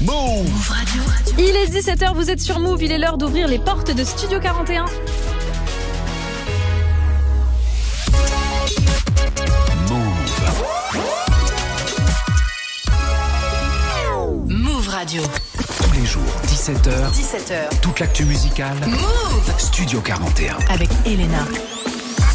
Move Radio. Il est 17h, vous êtes sur Move, il est l'heure d'ouvrir les portes de Studio 41. Move Radio. Tous les jours, 17h. 17h. Toute l'actu musicale. Move Studio 41. Avec Elena.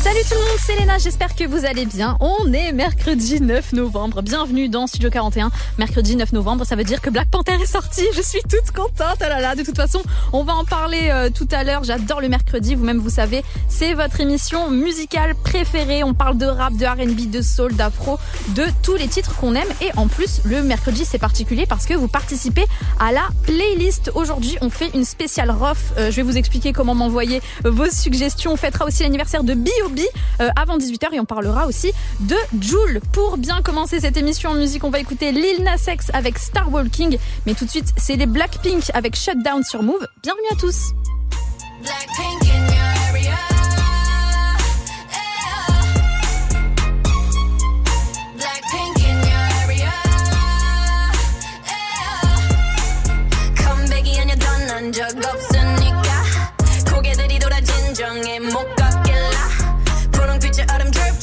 Salut tout le monde, c'est Léna, j'espère que vous allez bien. On est mercredi 9 novembre. Bienvenue dans Studio 41. Mercredi 9 novembre, ça veut dire que Black Panther est sorti. Je suis toute contente. Oh là là, de toute façon, on va en parler euh, tout à l'heure. J'adore le mercredi, vous-même vous savez, c'est votre émission musicale préférée. On parle de rap, de R&B, de soul, d'afro, de tous les titres qu'on aime et en plus, le mercredi c'est particulier parce que vous participez à la playlist. Aujourd'hui, on fait une spéciale rough. Euh, je vais vous expliquer comment m'envoyer vos suggestions. On fêtera aussi l'anniversaire de Bio euh, avant 18h et on parlera aussi de Joule. Pour bien commencer cette émission en musique, on va écouter Lil Nas X avec Star Walking. Mais tout de suite, c'est les Blackpink avec Shutdown sur Move. Bienvenue à tous.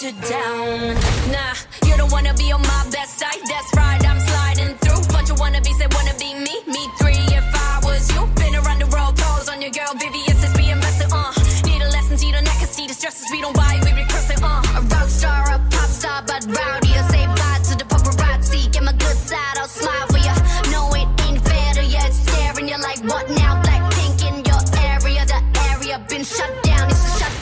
shut down. Nah, you don't wanna be on my best side. That's right, I'm sliding through. Bunch of wannabes that wanna be me. Me three if I was you. Been around the world, calls on your girl, Vivian since we invested. Uh, need a lesson, see the neck, can see the stresses we don't buy, we recurse it. Uh, a rock star, a pop star, but rowdy. I say bye to the paparazzi. Get my good side, I'll smile for ya. No, it ain't fair to ya. It's staring you like what now? Blackpink in your area, the area been shut down. It's a shutdown.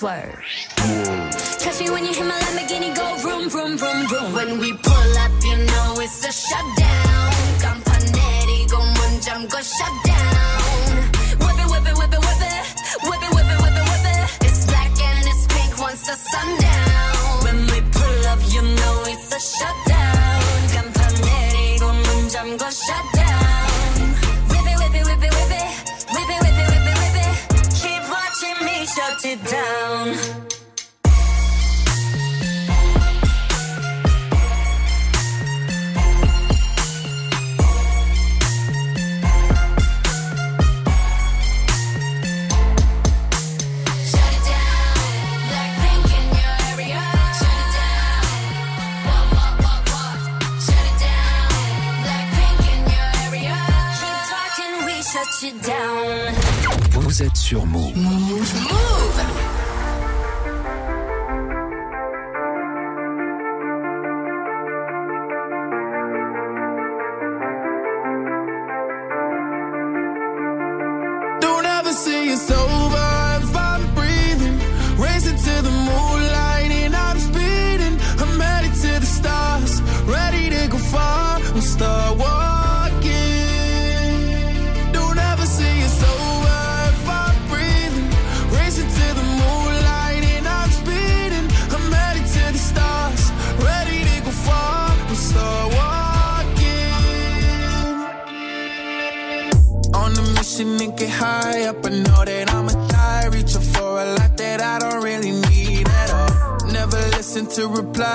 swerve. Catch me when you hit my Lamborghini, go vroom, vroom, vroom, vroom. When we pull up, you know it's a shutdown. 간판 내리고 문 잠궈 shutdown. Sur Move.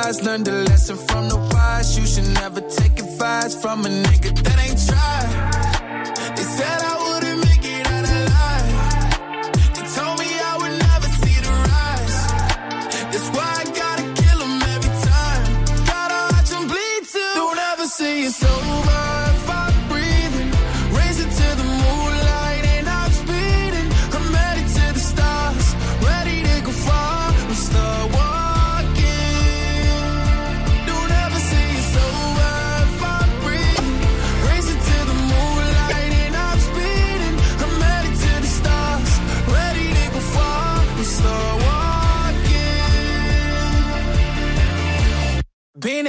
Replies. Learn the lesson from the wise. You should never take advice from a nigga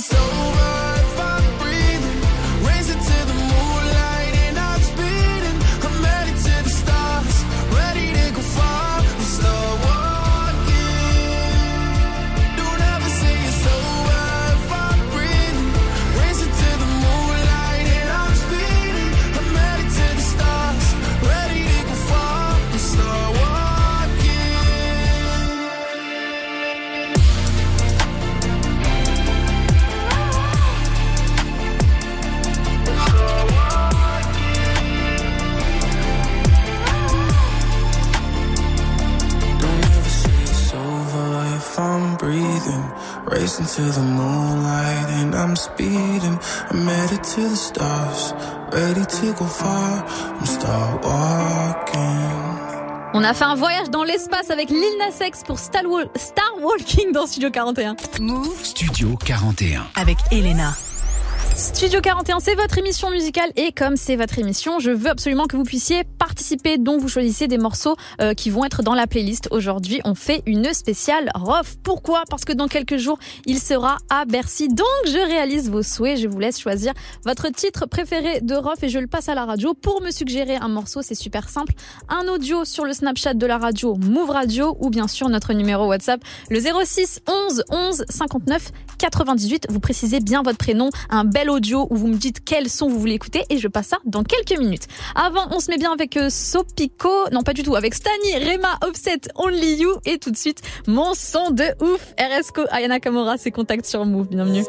so a fait un voyage dans l'espace avec Lil Nas X pour Star, Wal- Star Walking dans Studio 41. Move Studio 41. avec Elena. Studio 41, c'est votre émission musicale et comme c'est votre émission, je veux absolument que vous puissiez participer. Donc vous choisissez des morceaux euh, qui vont être dans la playlist. Aujourd'hui, on fait une spéciale Rof. Pourquoi? Parce que dans quelques jours, il sera à Bercy. Donc je réalise vos souhaits. Je vous laisse choisir votre titre préféré de Rof et je le passe à la radio pour me suggérer un morceau. C'est super simple. Un audio sur le Snapchat de la radio Move Radio ou bien sûr notre numéro WhatsApp le 06 11 11 59 98. Vous précisez bien votre prénom, un bel audio où vous me dites quel son vous voulez écouter et je passe ça dans quelques minutes. Avant, on se met bien avec euh, Sopico, non pas du tout, avec Stani, Rema, Offset, Only You et tout de suite mon son de ouf, RSCO, Ayana Kamora, c'est contact sur Move, bienvenue.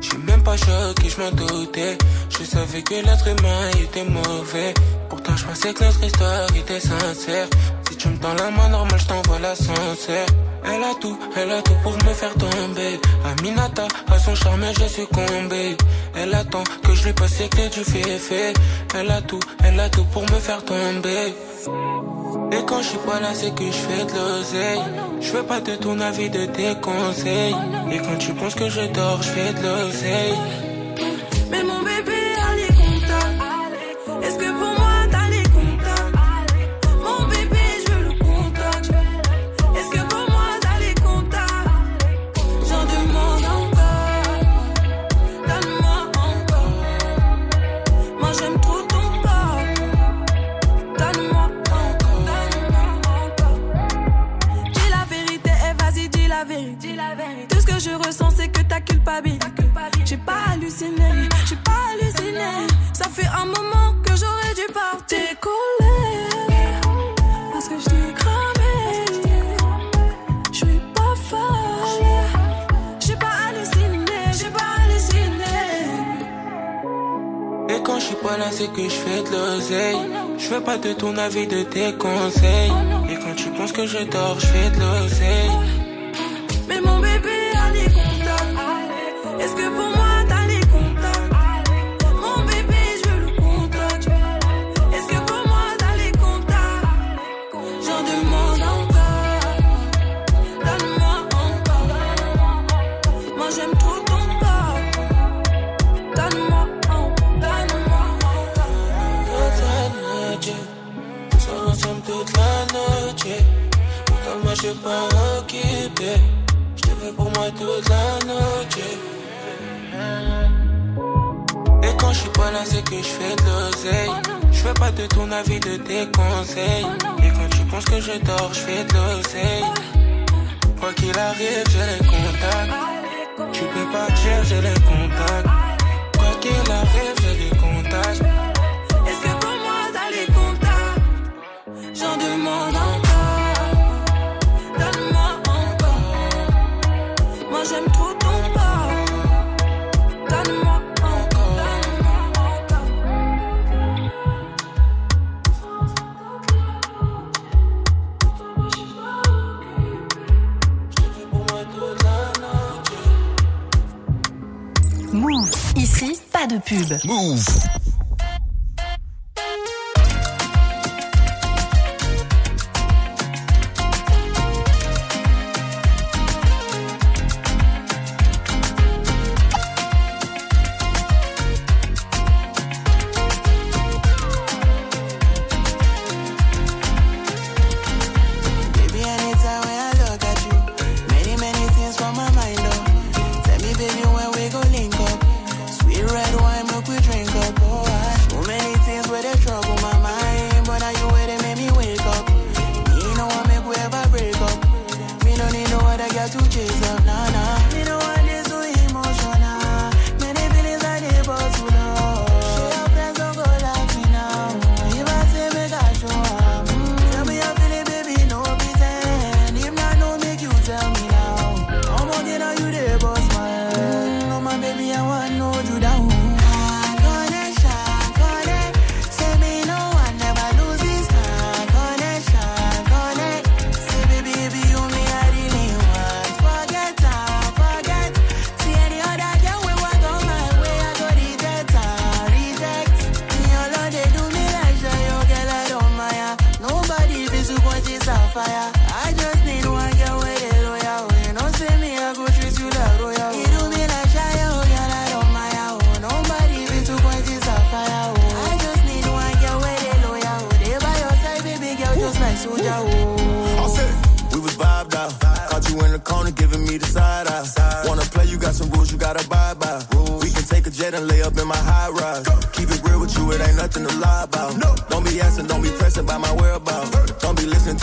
Je suis même pas choqué, je m'en doutais. Je savais que l'être humain était mauvais. Pourtant, je pensais que notre histoire était sincère. Tu me tends la main normale, je t'envoie l'ascenseur. Elle a tout, elle a tout pour me faire tomber. Aminata, à son charme, j'ai succombé. Elle attend que je lui passe les clés du fait Elle a tout, elle a tout pour me faire tomber. Et quand je suis pas là, c'est que je fais de l'oseille. Je veux pas de ton avis, de tes conseils. Et quand tu penses que je dors, je fais de l'oseille. Mais mon bébé J'ai pas halluciné, j'ai pas halluciné. Ça fait un moment que j'aurais dû partir. Décoller, parce que je t'ai cramé. Je suis pas folle. J'ai pas halluciné, j'ai pas halluciné. Et quand je suis pas là, c'est que je fais de l'oseille. Je veux pas de ton avis, de tes conseils. Et quand tu penses que je dors, je fais de l'oseille.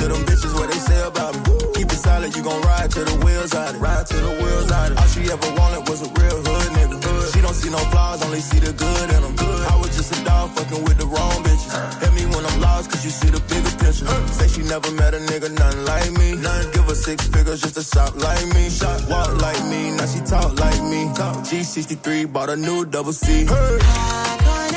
to them bitches what they say about me. Keep it solid, you gon' ride till the wheels out it. Ride till the wheels out it. All she ever wanted was a real hood nigga. She don't see no flaws, only see the good in them. Good. I was just a dog fucking with the wrong bitches. Hit me when I'm lost, cause you see the bigger picture. Say she never met a nigga, nothing like me. None give her six figures just to shop like me. Shop, walk like me, now she talk like me. Talk. G63 bought a new double C. Hey.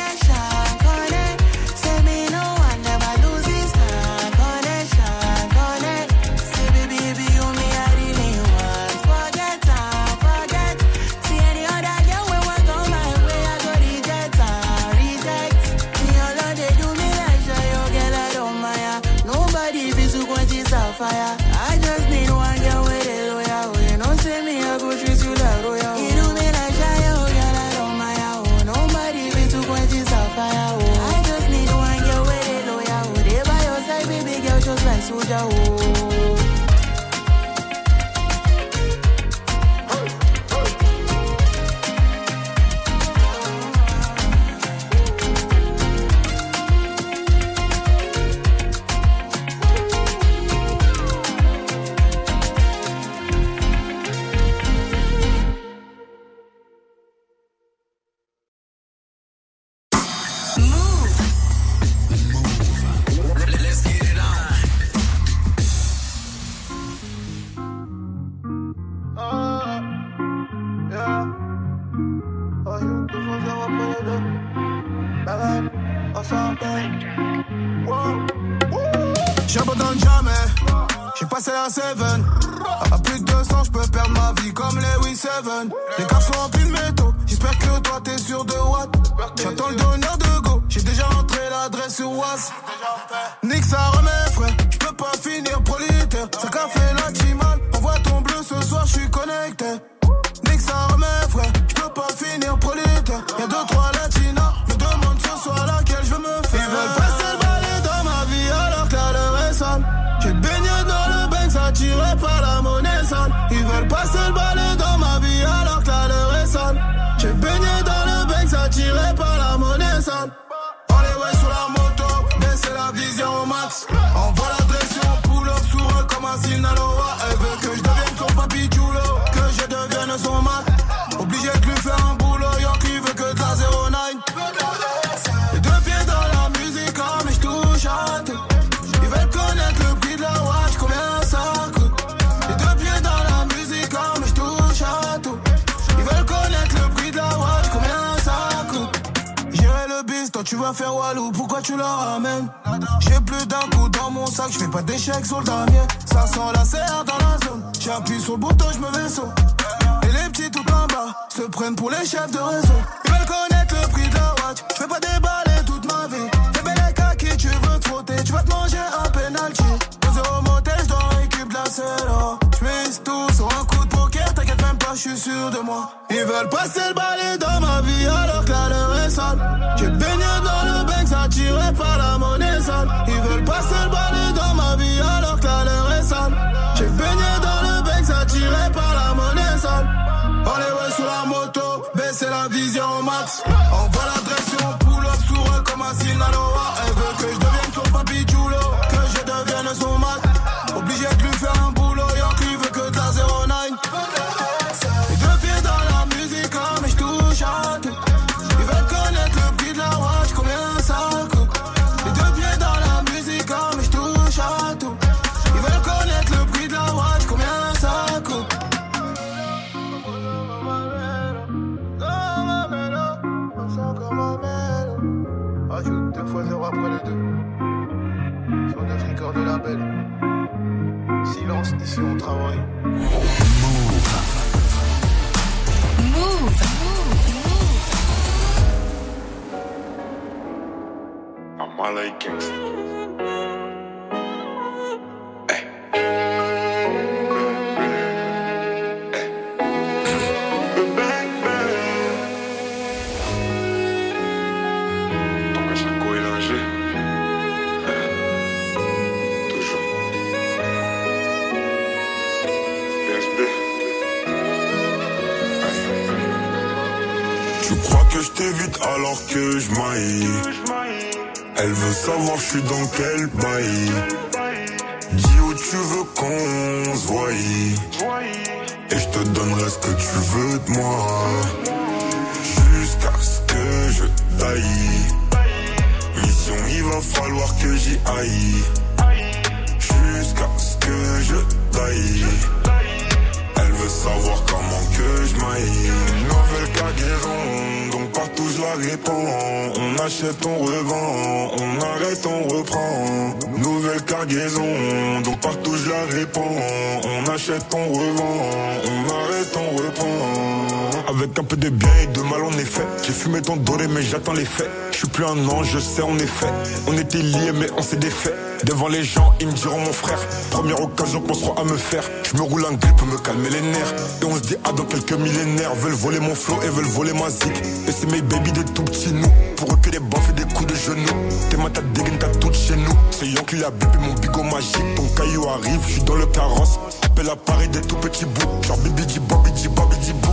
Je suis plus un ange, je sais en effet. On était liés mais on s'est défait. Devant les gens, ils me diront mon frère. Première occasion qu'on sera à me faire. Je me roule un grip pour me calmer les nerfs. Et on se dit, ah, dans quelques millénaires, veulent voler mon flow et veulent voler ma zik. Et c'est mes baby des tout petits nous. Pour eux que des baffes et des coups de genoux. T'es ma tête dégaine, t'as tout chez nous. C'est Yon qui l'a bipé mon bigot magique. Ton caillou arrive, je suis dans le carrosse. Appelle à Paris des tout petits bouts. Genre bibi di bobi di bobi di bou.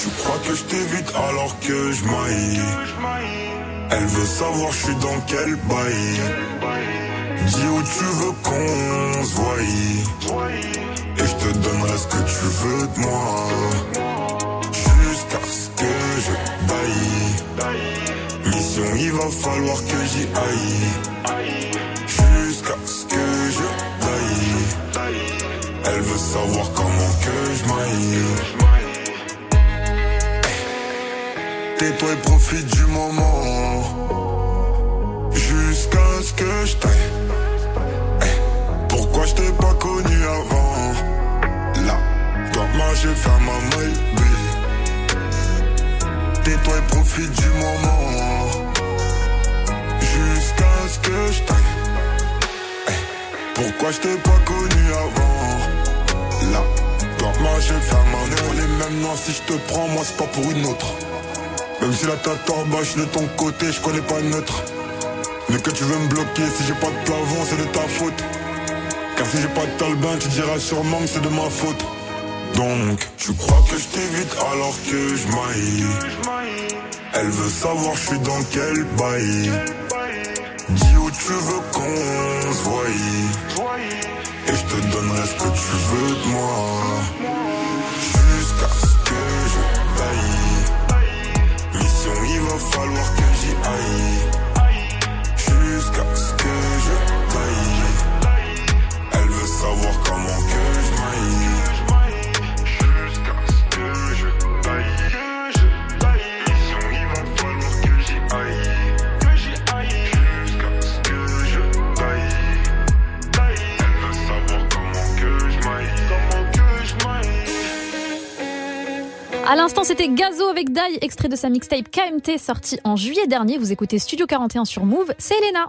Tu crois que je t'évite alors que je maille. Elle veut savoir je suis dans quel bail. Dis où tu veux qu'on se voie. Et je te donnerai ce que tu veux de moi. Jusqu'à ce que je baille. Mission il va falloir que j'y aille. Jusqu'à ce que je taille Elle veut savoir comment que je maille Tais-toi et profite du moment. Jusqu'à ce que je taille. Eh, Pourquoi je t'ai pas connu avant? Là, toi moi j'ai fait ma maille Tais-toi et profite du moment. Jusqu'à ce que je taille. Eh, Pourquoi je t'ai pas connu avant? Là, toi moi j'ai fait ma maille On est même noir si je te prends moi c'est pas pour une autre même si la en bas, je suis de ton côté, je connais pas neutre. Mais que tu veux me bloquer, si j'ai pas de plafond, c'est de ta faute. Car si j'ai pas de talbin, tu diras sûrement que c'est de ma faute. Donc, tu crois que je t'évite alors que je maille? Elle veut savoir je suis dans quel bail. Dis où tu veux qu'on se voie. Et je te donnerai ce que tu veux de moi. Falloir que j'y aille. À l'instant, c'était Gazo avec Dai, extrait de sa mixtape KMT sorti en juillet dernier. Vous écoutez Studio 41 sur Move, c'est Elena.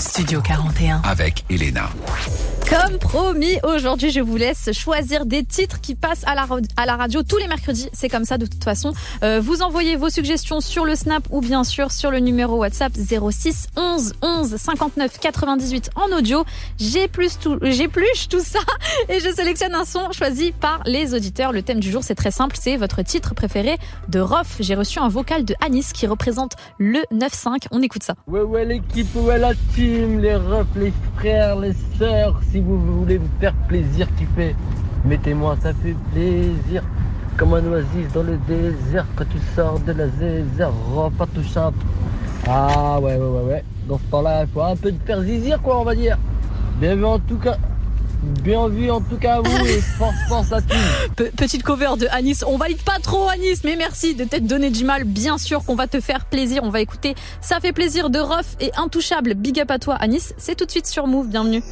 Studio 41. Avec Elena. Comme promis, aujourd'hui, je vous laisse choisir des titres qui passent à la, radio tous les mercredis. C'est comme ça de toute façon. Euh, vous envoyez vos suggestions sur le Snap ou bien sûr sur le numéro WhatsApp 06 11 11 59 98 en audio. J'épluche tout, tout ça et je sélectionne un son choisi par les auditeurs. Le thème du jour, c'est très simple, c'est votre titre préféré de Rof. J'ai reçu un vocal de Anis qui représente le 9-5. On écoute ça. Ouais, ouais, l'équipe, ouais, la team, les refs, les frères, les sœurs. Vous voulez vous faire plaisir, kiffer, mettez-moi, ça fait plaisir. Comme un oasis dans le désert, quand tu sors de la zézère, ref intouchable. Ah, ouais, ouais, ouais, ouais. Dans ce temps-là, il faut un peu de faire zizir, quoi, on va dire. Bien vu en tout cas. Bien vu en tout cas à vous et force, force à tous. Pe- petite cover de Anis. On valide pas trop Anis, mais merci de t'être donné du mal. Bien sûr qu'on va te faire plaisir. On va écouter Ça fait plaisir de Rof et Intouchable. Big up à toi Anis. C'est tout de suite sur Move. Bienvenue.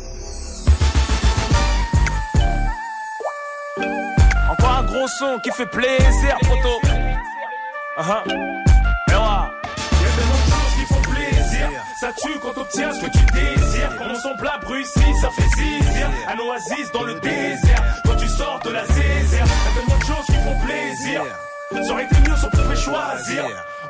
Gros son qui fait plaisir, poto. Uh-huh. Et ouais. Y'a tellement de choses qui font plaisir. Ça tue quand t'obtiens ce que tu désires. Comme son plat Bruxelles, ça fait zizir. Un oasis dans le désert. Quand tu sors de la zézère. Y'a tellement de choses qui font plaisir. Ça aurait été mieux si on pouvait choisir.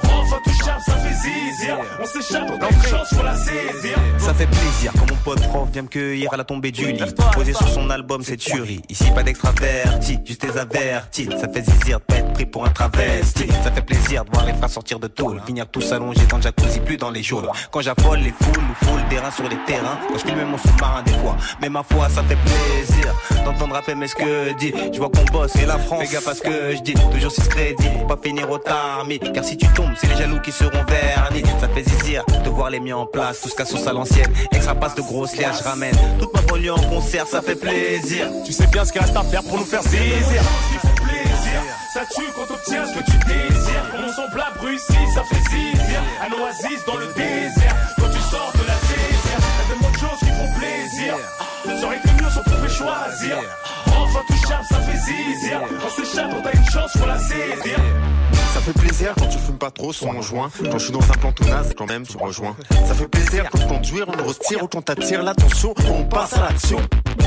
Rof intouchable, ça fait zizir. On s'échappe, on une chance, faut la saisir. Ça fait plaisir quand mon pote prof vient me cueillir à la tombée du lit. Posé sur son album, c'est tuerie. Ici, pas d'extraverti, juste des avertis. Ça fait zizir pris pour un travesti. Ça fait plaisir de voir les frères sortir de tôle. Finir tous allongés dans le jacuzzi, plus dans les geôles. Quand j'affole les foules, nous foule des reins sur les terrains. Quand je filme mon sous-marin des fois. Mais ma foi, ça fait plaisir d'entendre rapper mais ce que dit. Je vois qu'on bosse et la France. Fais gaffe à ce que je dis. Toujours si crédit pour pas finir au tarmi. Car si tu tombes, c'est les jaloux qui seront vernis. Ça fait zizir de voir les miens en place. Tout ce qu'à sauce à l'ancienne. Extra passe de grosses liasses, je ramène. Toute ma banlieue en concert, ça fait plaisir. Tu sais bien ce qu'il reste à faire pour nous faire zizir. Plaisir. Ça tue quand t'obtiens ce que tu désires. Comme son plat Bruxelles, ça fait zizir. Un oasis dans le désert. Quand tu sors de la zézère, y'a tellement de choses qui font plaisir. Ça aurait été mieux si on pouvait choisir. Rof intouchable, ça fait zizir. On s'échappe, on a une chance, faut la saisir. Ça fait plaisir quand tu fumes pas trop sur mon joint. Quand je suis dans un plan tout naze, quand même tu rejoins. Ça fait plaisir quand conduire, on retire ou quand t'attires l'attention, on passe à l'action.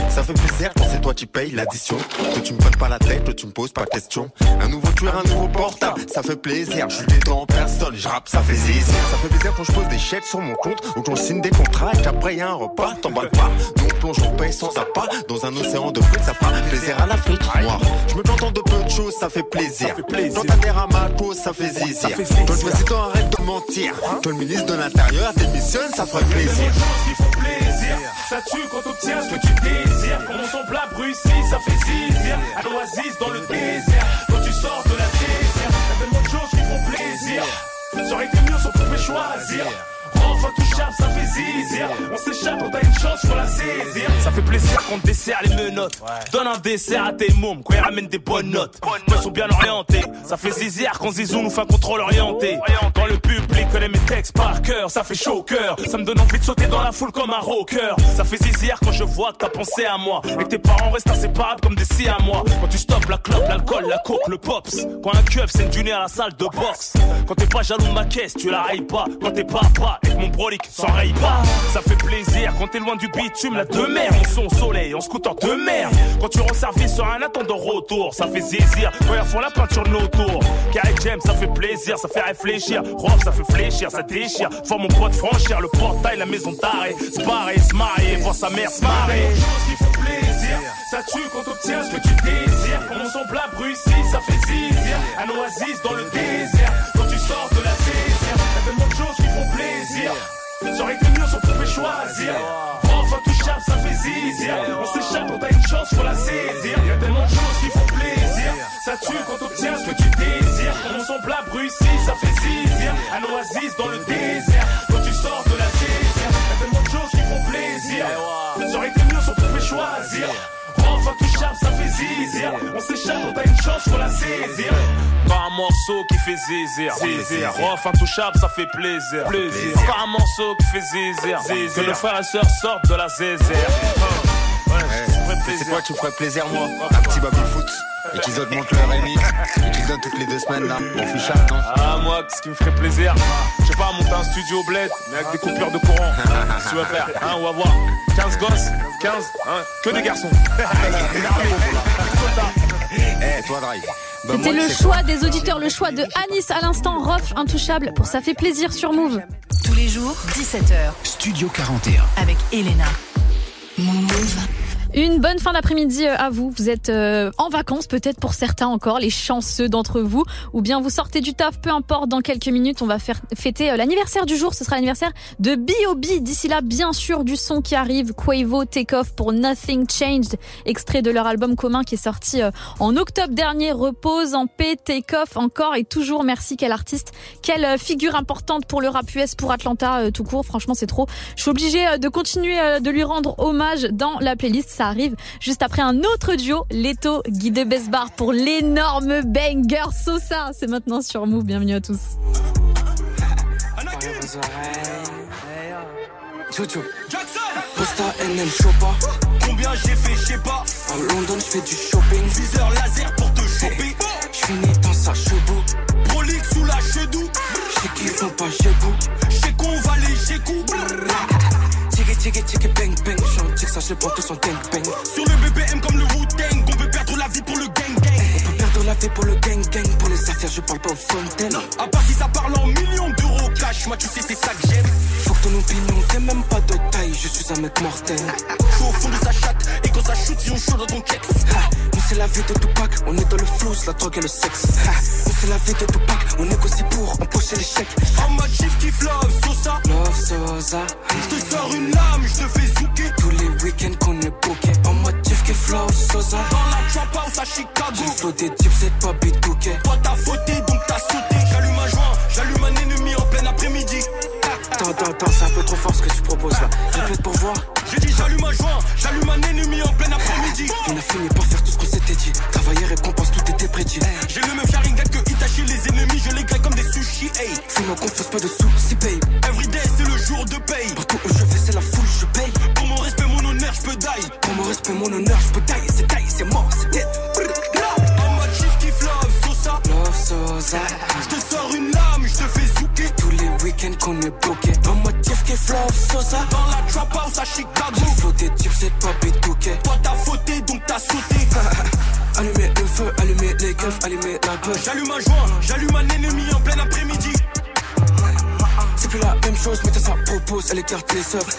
Ça fait plaisir quand c'est toi qui payes l'addition. Que tu me prennes pas la tête, que tu me poses pas de questions. Un nouveau tueur, un nouveau portable, ça fait plaisir. Je suis détends en personne, je rappe, ça fait zizir. Ça fait plaisir quand je pose des chèques sur mon compte ou quand je signe des contrats et qu'après y a un repas, t'emballes pas. Nous on plonge, on paye sans appât dans un océan de fruits, ça fera plaisir à l'Afrique. Moi, je me plante en de peu de choses, ça fait plaisir. Quand t'adhères à ma cause, ça fait zizir. Quand le président arrête de mentir, quand le ministre de l'Intérieur démissionne, ça ferait plaisir. qui font plaisir. Ça tue quand t'obtiens ce que tu désires. Comme son plat Bruxelles, ça fait zizir. Un oasis dans le désert. Quand tu sors de la zézère, y'a tellement de choses qui font plaisir. Ça aurait été mieux si on pouvait choisir. Rof intouchable, ça fait zizir. On s'échappe, on a une chance, faut la saisir. Ça fait plaisir qu'on te dessert les menottes. Donne un dessert à tes mômes quand ils ramènent des bonnes notes. Ils sont bien orientés. Ça fait zizir quand Zizou nous fait un contrôle orienté. Quand le public connaît mes textes par cœur, ça fait chaud au cœur. Ça me donne envie de sauter dans la foule comme un rocker. Ça fait zizir quand je vois que t'as pensé à moi. Et que tes parents restent inséparables comme des si à moi. Quand tu stoppes la clope, l'alcool, la coke, le pops. Quand un keuf c'est une dîner à la salle de boxe. Quand t'es pas jaloux de ma caisse, tu la railles pas. Quand t'es et que mon brolic s'enraye pas. Ça fait plaisir quand t'es loin du bitume, la de mer. On son soleil, en scooter de mer. Quand tu rends service sur un attendant retour, ça fait zizir. Quand ils font la peinture de nos tours. Carré James, ça fait plaisir, ça fait réfléchir. Rof, ça fait fléchir, ça déchire. Faut mon pote franchir le portail, la maison d'arrêt. Se barrer, se voir sa mère se marrer. plaisir. Ça tue quand t'obtiens ce que tu désires. Comme son plat Bruxelles, ça fait zizir. Un oasis dans le désert. Quand tu sors de la zézère, y'a tellement de font plaisir. Ça aurait été mieux si on pouvait choisir. Intouchable, ça fait zizir. On s'échappe, on a une chance, faut la saisir. Y'a tellement de choses qui font plaisir. Ça tue quand t'obtiens ce que tu désires. Son plat Bruxelles, ça fait zizir. Un oasis dans le désert. Quand tu sors de la zézère, y'a tellement de choses qui font plaisir. Ça aurait été mieux si on pouvait choisir. Rof intouchable, ça fait zizir. On s'échappe, on a une chance, faut la saisir. Morceau qui fait. Zizir. Rof intouchable, ça fait plaisir. Un morceau qui fait zizir. Que le frère et sœur sortent de la zézère. C'est quoi qui me ferait plaisir moi Un petit baby foot et qu'ils augmentent leur remix et qu'ils donnent toutes les deux semaines là. On fait chat, non Ah, moi, ce qui me ferait plaisir, je sais pas, monter un studio bled, mais avec des coupures de courant. si tu veux faire, hein, on va voir. 15 gosses, 15, hein, que des garçons. Eh, toi, Drive. Bah, C'était le choix des auditeurs, le choix de Anis à l'instant, Rof, intouchable, pour Ça fait plaisir sur Move. Tous les jours, 17h, Studio 41. avec Elena. Move. Une bonne fin d'après-midi euh, à vous. Vous êtes euh, en vacances peut-être pour certains encore, les chanceux d'entre vous, ou bien vous sortez du taf, peu importe. Dans quelques minutes, on va faire fêter euh, l'anniversaire du jour. Ce sera l'anniversaire de B.O.B. D'ici là, bien sûr, du son qui arrive. Quavo Take Off pour Nothing Changed, extrait de leur album commun qui est sorti en octobre dernier. Repose en paix, Take Off encore et toujours. Merci, quel artiste, quelle figure importante pour le rap US, pour Atlanta tout court. Franchement, c'est trop. Je suis obligée de continuer de lui rendre hommage dans la playlist. Ça arrive juste après un autre duo, Leto, Guy de Besbar pour l'énorme banger Sosa. C'est maintenant sur Move. Bienvenue à tous. Jojo Posta NM Chopa Combien j'ai fait, je sais pas. À London je fais du shopping. Viseur laser pour te choper. Je finis dans sa chevaux Prolix sous la chedou Je sais qu'ils font pas chebou Je sais qu'on va les chécou Tchiki tchiki tchiki bang bang Tous en gang bang Sur le BBM comme le Wu-Tang On peut perdre la vie pour le gang gang. On peut perdre la vie pour le gang gang. Pour les affaires je parle pas aux fontaines. À part si ça parle en millions d'euros cash Moi tu sais c'est ça que j'aime ton opinion t'es même pas de taille Je suis un mec mortel. Je suis au fond de sa chatte Et quand ça shoot ils ont chaud dans ton kex. Nous c'est la vie de Tupac On est dans le flou, la drogue et le sexe. Nous c'est la vie de Tupac On négocie pour empocher l'échec. En mode chief kiff love Sosa. Love Sosa. Je te sors une lame, je te fais zouker. Tous les week-ends qu'on est booké En mode chief kiff love Sosa. Dans la trap house à Chicago. J'ai flow des types, c'est pas bitouké Toi t'as fauté donc t'as sauté. J'allume un joint, j'allume un Attends, attends, attends, c'est un peu trop fort ce que tu proposes là. Répète pour voir. J'ai dit j'allume un joint, j'allume un ennemi en plein après-midi. On a fini par faire tout ce qu'on s'était dit. Travailler, récompense, tout était prédit. J'ai le même Sharingan que Itachi, les ennemis, je les grille comme des sushis. Hey, fais-moi confiance, pas de soucis, babe. Everyday, c'est le jour de paye. Partout où je vais, c'est la foule, je paye. Pour mon respect, mon honneur, je peux die. Pour mon respect, mon honneur, je peux die. C'est die, c'est mort, c'est dead. En mode chief kiff love, Sosa. Love Sosa. Qu'on est bloqué. En mode chief kiff love, Sosa. Dans la trap house à Chicago. J'ai des types, c'est pas bitouké. Toi t'as fauté, donc t'as sauté. Allumer le feu, allumer les keufs, allumer la peur. J'allume un joint, j'allume un ennemi en plein après-midi. C'est plus la même chose, mais ça propose, elle écarte les œufs.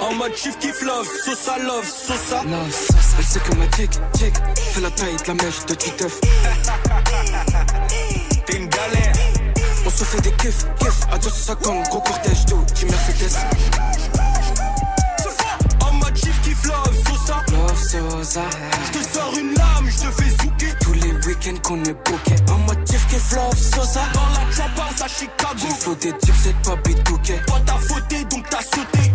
En mode chief kiff love, Sosa love, Sosa. Love, Sosa. Elle sait que ma chick, chick, fait la taille de la mèche de Titeuf. T'es une galère. On se fait des kiffs, kiffs, à 250, gros cortège d'eau, qui Mercedes. En mode chief kiff love, Sosa. Love, Sosa. Je te sors une lame, je te fais zouker. Tous les week-ends qu'on est booké. En mode chief kiff love, Sosa. Dans la house à Chicago. J'ai flow des types, c'est pas bitouké. Toi t'as fauté, donc t'as sauté.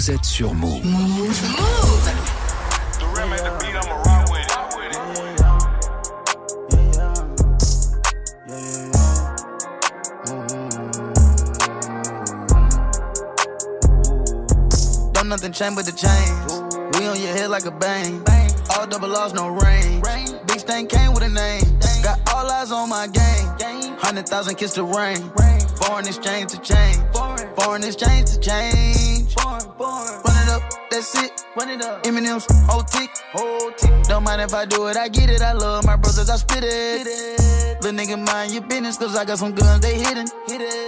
Vous êtes sur Move. Move. Move. Don't nothing change but the change. We on your head like a bang. All double R's, no rain. Big stain came with a name. Got all eyes on my game. Hundred thousand kiss the rain. Foreign exchange to change. Foreign exchange to change. Run it up, that's it. Run it up. Eminem's whole tick. Whole tick. Don't mind if I do it, I get it. I love my brothers, I spit it. Little nigga, mind your business, cause I got some guns, they hidden.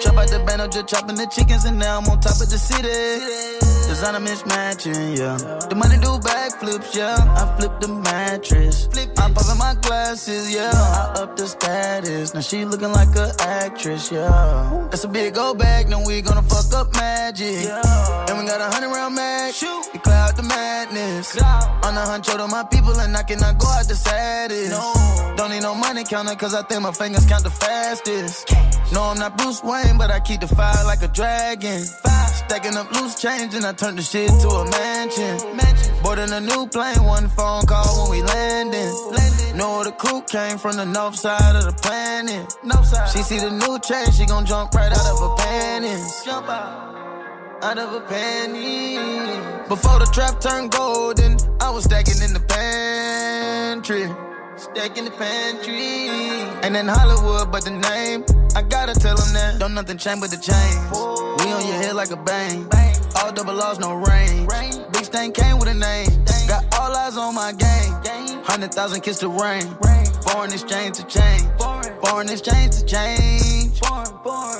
Chop out the bando, just chopping the chickens, and now I'm on top of the city. Designer mismatching, yeah. The money do backflips, yeah. I flip the mattress. I'm popping my glasses, yeah. I up the status. Now she looking like a actress, yeah. That's a big old bag, now we gonna fuck up magic. And we got a hundred round mag. Shoot. We cloud the madness. On the hunt, to my people, and I cannot go out the saddest. No. Don't need no money counter, cause I think my fingers count the fastest. Cash. No, I'm not Bruce Wayne, but I keep the fire like a dragon. Stacking up loose change, and I turn the shit to a mansion. Boarding a new plane, one phone call when we landing. Know the crew came from the north side of the planet. She see the new chain, she gon' jump right out of her panties. Jump out. Out of her panties. Before the trap turned golden, I was stacking in the pantry. Stacking the pantry. Ain't in Hollywood, but the name. I gotta tell them that. Don't nothing change but the chains. We on your head like a bang. bang. All double laws, no rain. Big stain came with a name. Got all eyes on my game. Hundred thousand kiss the rain. Foreign exchange to change. Foreign exchange to change.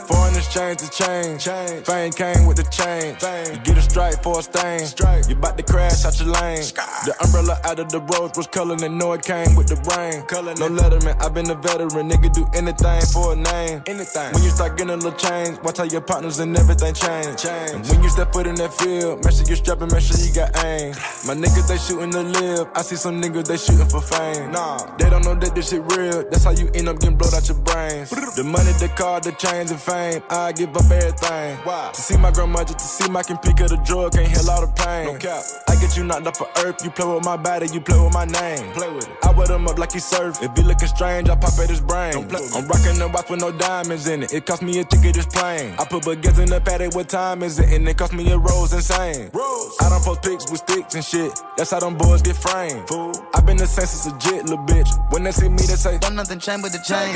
Foreign exchange to change. Fame came with the change. You get a strike for a stain. You bout to crash out your lane. The umbrella out of the rose was color and know it came with the rain. No letterman, i been a veteran. Nigga do anything for a name. Anything. When you start getting a little change, watch how your partners and everything change. And when you step foot in that field, make sure you strapping, make sure you got aim. My niggas they shooting to live. I see some niggas they shooting for fame. Nah, they don't know that this shit real. That's how you end up getting blowed out your brains. The money, the car, the chains and fame. I give up everything. Why? To see my grandmother, to see my can pick of the drug, can't heal all the pain. No cap. I get you knocked off of earth. You play with my body, you play with my name. Play with it. I wear them up like he surf. If he looking strange, I pop at his brain. I'm rocking the watch with no diamonds in it. It cost me a ticket, this plane. I put baguettes in the paddock, what time is it? And it cost me a rose insane. Rose. I don't post pics with sticks and shit. That's how them boys get framed. Fool. i been the sense is a jit, little bitch. When they see me, they say, Don't nothing change but the chains.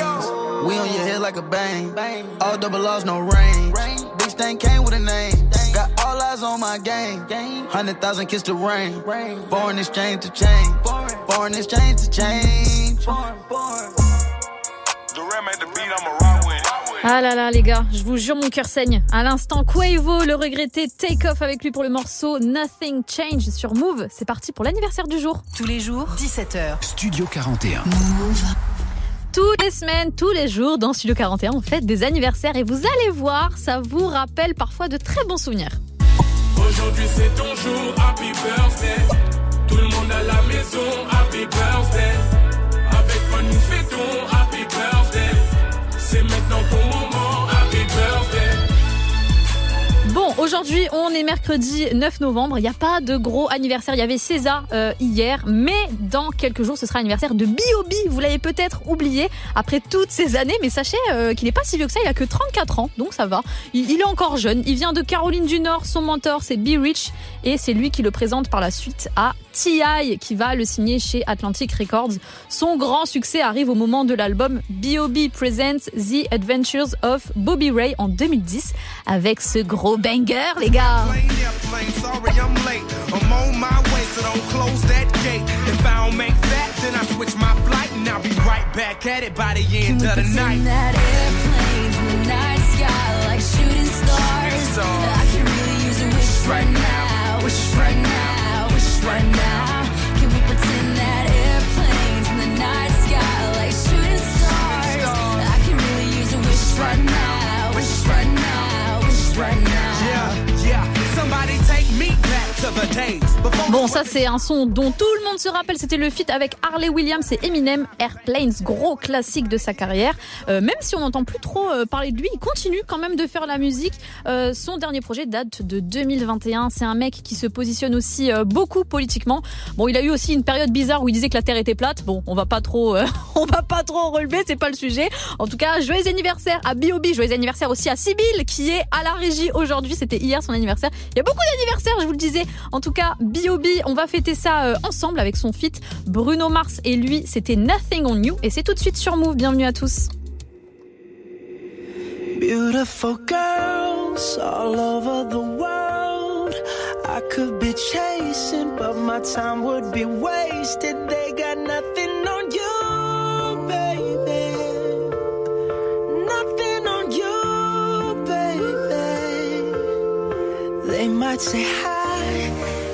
We on your head like a bang. All double laws, no rain. Big stain came with a name. Got all eyes on my game. Hundred thousand kiss the rain. Foreign exchange to change. Foreign exchange to change. Ah là là les gars, je vous jure mon cœur saigne. À l'instant, Quavo, le regretté Take Off avec lui pour le morceau Nothing Change sur Move. C'est parti pour l'anniversaire du jour. Tous les jours, 17h. Studio 41. Toutes les semaines, tous les jours, dans Studio 41, on fête des anniversaires et vous allez voir, ça vous rappelle parfois de très bons souvenirs. Aujourd'hui c'est ton jour, happy birthday. Tout le monde à la maison, happy birthday. Avec moi nous fêtons, happy aujourd'hui, on est mercredi 9 novembre. Il n'y a pas de gros anniversaire. Il y avait César euh, hier, mais dans quelques jours, ce sera l'anniversaire de B.O.B. Vous l'avez peut-être oublié après toutes ces années, mais sachez euh, qu'il n'est pas si vieux que ça. Il a que 34 ans, donc ça va. Il, il est encore jeune. Il vient de Caroline du Nord. Son mentor, c'est B. Rich, et c'est lui qui le présente par la suite à T.I. qui va le signer chez Atlantic Records. Son grand succès arrive au moment de l'album B.O.B. Presents The Adventures of Bobby Ray en 2010 avec ce gros banger, les gars. Right now, Bon, ça c'est un son dont tout le monde se rappelle. C'était le feat avec Harley Williams et Eminem, Airplanes, gros classique de sa carrière. Euh, même si on n'entend plus trop euh, parler de lui, il continue quand même de faire la musique. Euh, son dernier projet date de 2021. C'est un mec qui se positionne aussi euh, beaucoup politiquement. Bon, il a eu aussi une période bizarre où il disait que la Terre était plate. Bon, on va pas trop, euh, on va pas trop relever, c'est pas le sujet. En tout cas, joyeux anniversaire à B.O.B. Joyeux anniversaire aussi à Sibyl qui est à la régie aujourd'hui. C'était hier son anniversaire. Il y a beaucoup d'anniversaires, je vous le disais. En tout cas, B.O.B. On va fêter ça euh, ensemble avec son feat Bruno Mars et lui, c'était Nothing on You et c'est tout de suite sur Move. Bienvenue à tous. Beautiful girls all over the world. I could be chasing, but my time would be wasted. They got nothing on you, baby. Nothing on you, baby. They might say hi,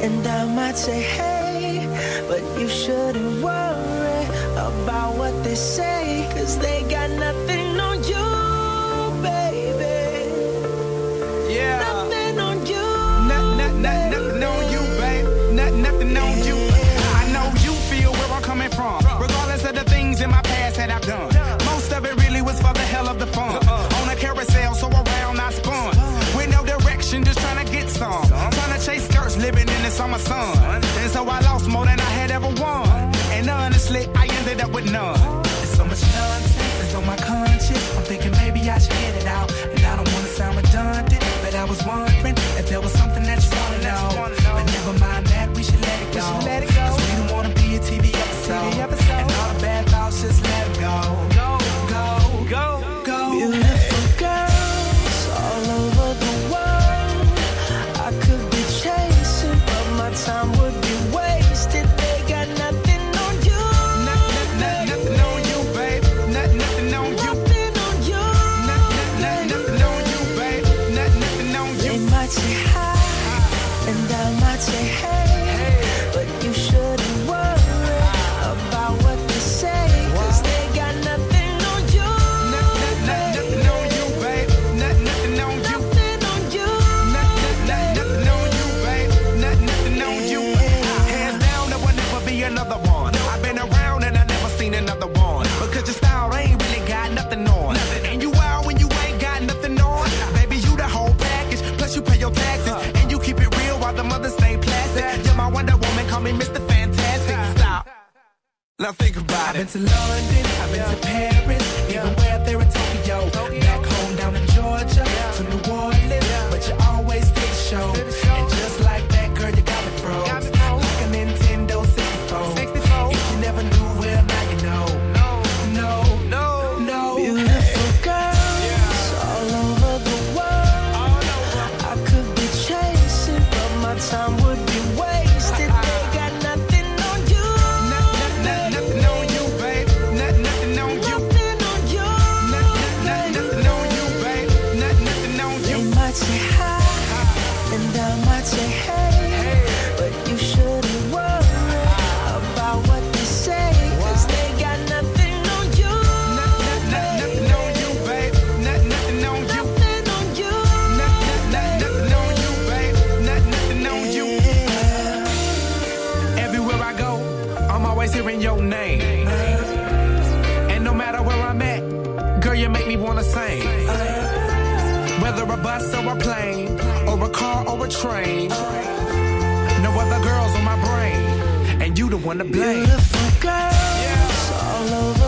and I might say hey, but you shouldn't worry about what they say, cause they got nothing on you, baby. Yeah. Nothing on you. Not, not, not, nothing on you, babe. Not, nothing on you. I know you feel where I'm coming from. Regardless of the things in my past that I've done. Most of it really was for the hell of the fun. i'm a son. And so I lost more than I had ever won. And honestly, I ended up with none. I've been to London, I've been to Paris, always hearing your name. And no matter where I'm at, girl, you make me wanna sing. Whether a bus or a plane, or a car or a train. No other girls on my brain, and you the one to blame. Beautiful girls all over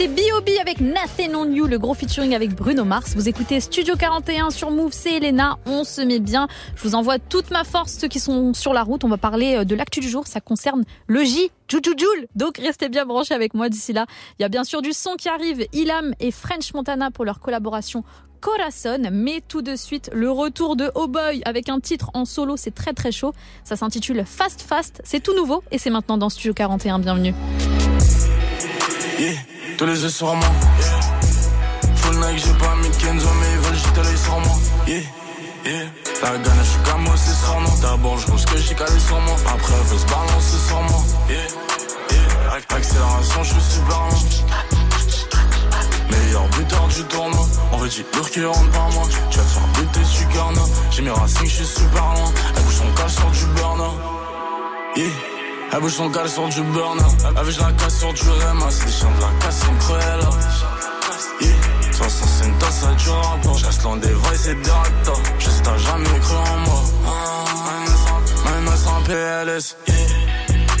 c'était B.O.B avec Nothing on You, le gros featuring avec Bruno Mars. Vous écoutez Studio 41 sur Move, c'est Elena. On se met bien. Je vous envoie toute ma force, ceux qui sont sur la route. On va parler euh, de l'actu du jour. Ça concerne le J. Donc restez bien branchés avec moi d'ici là. Il y a bien sûr du son qui arrive. Ilam et French Montana pour leur collaboration. Corazon, mais tout de suite le retour de Oh Boy avec un titre en solo, c'est très très chaud. Ça s'intitule Fast Fast, c'est tout nouveau et c'est maintenant dans Studio 41. Bienvenue. Tous les yeux sur moi. Full Nike, j'ai pas mis de Kenzo, mais ils veulent jeter l'œil sur moi. Yeah, yeah. La gagne, je comme c'est sur moi. D'abord, je ce que j'ai calé sur moi. Après, elle veut se balancer sur moi. Yeah, yeah. Ac- Accélération, je suis super lent. Meilleur buteur du tournoi. On veut dire lourd qui rentre par moi. Tu vas te faire buter, tu garnes. J'ai mes racines, je suis super loin. Elle bouge son cal sur du burn. Yeah. Elle bouge son sur du burn. Avec la casse sur du REMA. C'est des chiens de la casse, c'est cruel. Yeah. 60 c'est une tasse à du rapport. Je reste loin des vrais, c'est des raptors. Juste t'as jamais cru en moi. Maintenant sans PLS.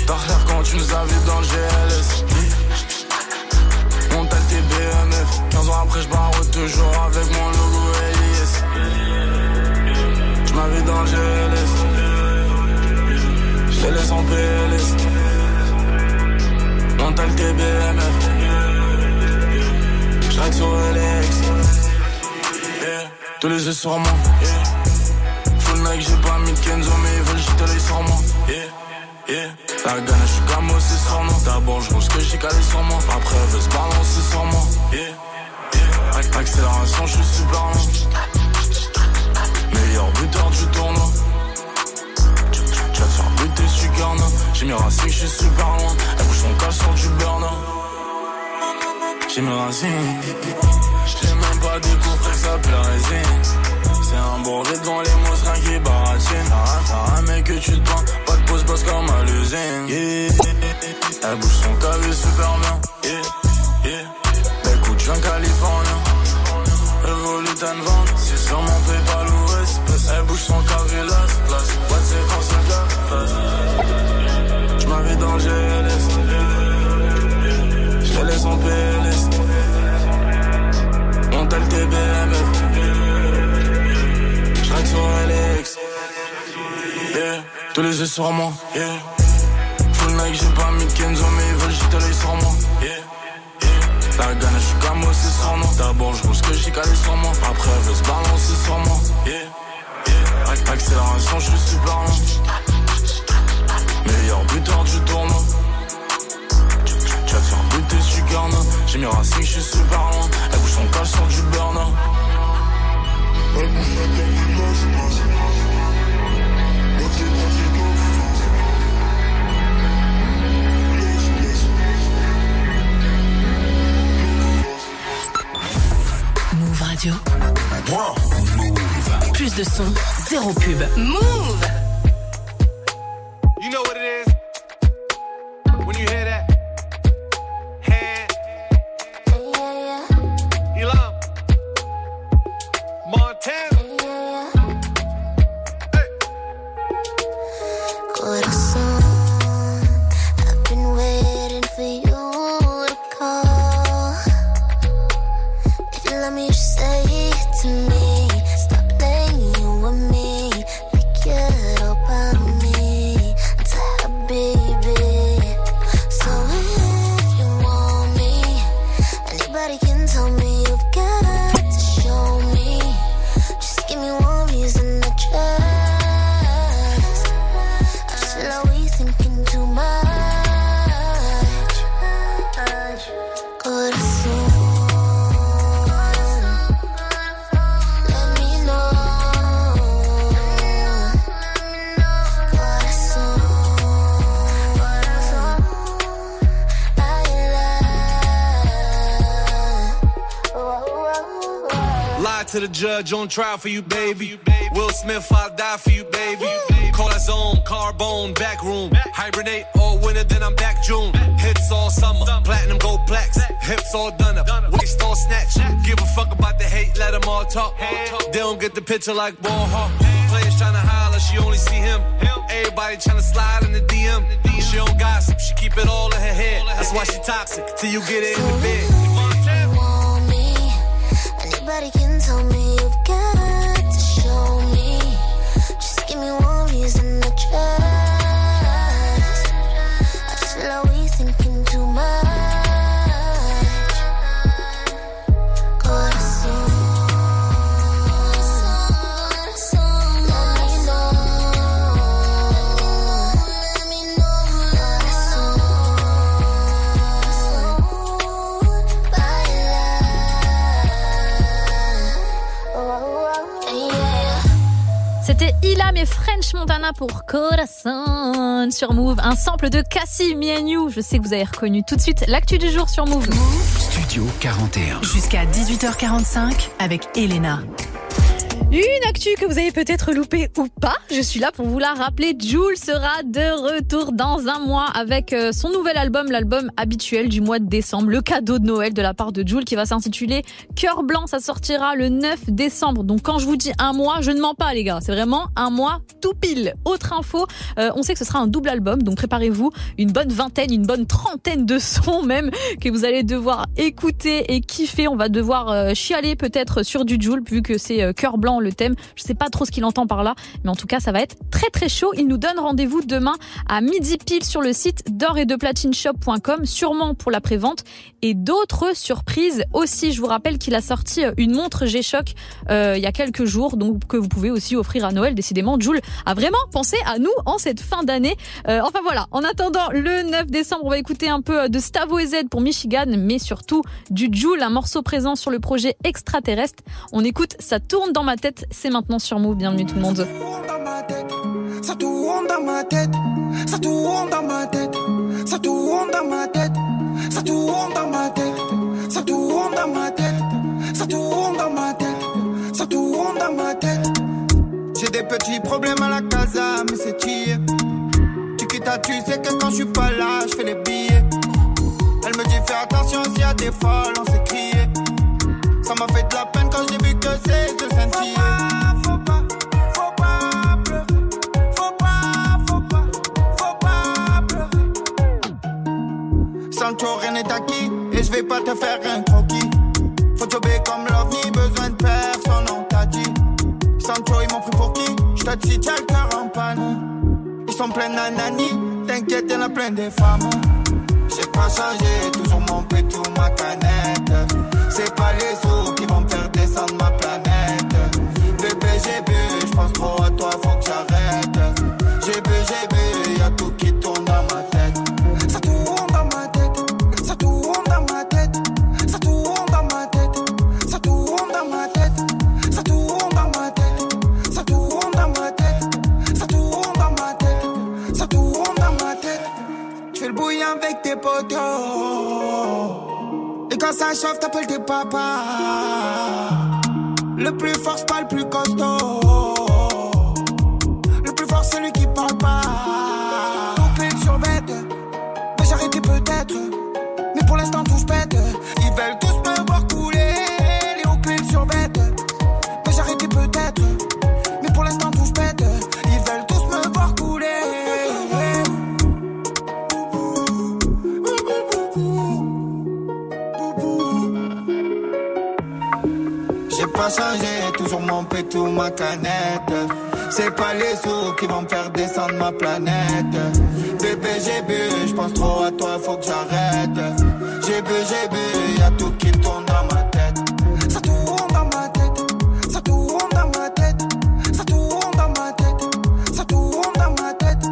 T'as l'air quand tu nous as dans le GLS. Yeah. On t'a le TBMF. 15 ans après, je barre toujours avec mon logo LIS. Je m'avais dans le GLS. Je les en PLS. On t'a le TBMF. J'ride sur LX. Yeah. Tous les yeux sur moi. Full Nike, j'ai pas mis de Kenzo, mais ils veulent jeter l'œil sur moi. Yeah. Yeah. La gagne, je suis comme c'est sur moi. D'abord, je que j'ai calé sur moi. Après, elle veut se balancer sur moi. Yeah. Yeah. Ac- Accélération, je suis super lent. Meilleur buteur du tournoi. J'ai mes racines, je suis super loin. Elle bouge son cal sur du burn. J'ai mes racines. J'ai même pas découvert que ça la résine. C'est un bordel devant les mots, rien qui baratine. Ça rien, mais que tu te prends. Pas de pause, bosse comme à l'usine. Yeah. Elle bouge son câble super bien. Yeah. Écoute, je viens californien. Evolutan vente, c'est sur mon PayPal ou espèce. Elle bouge son câble las, las. What face. J'm'avais dans le. Je laisse en PLS. On t'a le TBMF. J'ride sur LX. Yeah. Tous les yeux sur moi. Yeah. Full Nike, j'ai pas mis Kenzo, mais ils veulent jeter l'œil sur moi. Yeah. La gagne, je suis comme c'est sur moi. D'abord, je que j'ai calé sur moi. Après, elle veut se balancer sur moi. Accélération, je suis super lent meilleur tournoi. Tu vas te faire buter sur J'ai mis Racing, je suis super loin. La bouche en cale sur du burner. Move Radio. Plus de son, zéro pub. Move! You know what it is. Get the picture like hawk. Players trying to holler, she only see him. Everybody trying to slide in the DM. She don't gossip, she keep it all in her head. That's why she toxic, till you get it in the bed. want me. Anybody can tell me you've got to show me. Just give me one reason to trust. C'était Ilam et French Montana pour Corazon sur Move. Un sample de Cassie, Me and You. Je sais que vous avez reconnu tout de suite l'actu du jour sur Move. Studio 41. Jusqu'à 18h45 avec Elena. Une actu que vous avez peut-être loupée ou pas, je suis là pour vous la rappeler. Jules sera de retour dans un mois avec euh, son nouvel album, l'album habituel du mois de décembre, le cadeau de Noël de la part de Jules qui va s'intituler Cœur blanc. Ça sortira le 9 décembre. Donc quand je vous dis un mois, je ne mens pas les gars, c'est vraiment un mois tout pile. Autre info, euh, on sait que ce sera un double album, donc préparez-vous une bonne vingtaine, une bonne trentaine de sons même que vous allez devoir écouter et kiffer. On va devoir euh, chialer peut-être sur du Jules vu que c'est Cœur blanc le thème. Je sais pas trop ce qu'il entend par là, mais en tout cas, ça va être très très chaud. Il nous donne rendez-vous demain à midi pile sur le site d'or et de platineshop.com, sûrement pour la prévente et d'autres surprises aussi. Je vous rappelle qu'il a sorti une montre G-Shock euh, il y a quelques jours, donc que vous pouvez aussi offrir à Noël. Décidément, Jules a vraiment pensé à nous en cette fin d'année. Euh, enfin voilà, en attendant le 9 décembre, on va écouter un peu de Stavo et Z pour Michigan, mais surtout du Jules, un morceau présent sur le projet extraterrestre. On écoute Ça tourne dans ma c'est maintenant sur Move. Bienvenue tout le monde. Ça tourne dans ma tête, ça tourne dans ma tête, ça tourne dans ma tête, ça tourne dans ma tête, ça tourne dans ma tête, ça tourne dans ma tête, ça tourne dans ma tête. J'ai des petits problèmes à la casa, mais c'est chier. Tu quittes, tu sais que quand je suis pas là, je fais les billets. Elle me dit fais attention s'il y a des folles, on s'est crié. Ça m'a fait de la peine quand j'ai vu que c'est de sentir. Faut pas, faut pas pleurer. Faut pas, faut pas, faut pas pleurer. Sancho, rien n'est acquis et je vais pas te faire un croquis. Faut jobber comme l'OVNI, besoin de personne, on t'a dit. Sancho, ils m'ont pris pour qui? Je te dis, t'as le cœur en panne. Ils sont pleins d'anani, t'inquiète, y'en a plein des femmes. J'ai pas changé, toujours mon pétou, ma canette. C'est pas les autres qui vont me faire descendre ma planète. Bébé, j'ai bu, j'pense trop à toi, faut avec tes potos. Et quand ça chauffe, t'appelles tes papas. Le plus fort, c'est pas le plus costaud. Le plus fort, c'est lui qui parle pas. Toutes les survêtent, mais arrêté peut-être. Mais pour l'instant, tout se pète. Canette. C'est pas les sous qui vont me faire descendre ma planète. Bébé, j'ai bu, je pense trop à toi, faut que j'arrête. J'ai bu, j'ai bu, y'a tout qui tourne dans ma tête. Ça tourne dans ma tête, ça tourne dans ma tête, ça tourne dans ma tête, ça tourne dans ma tête,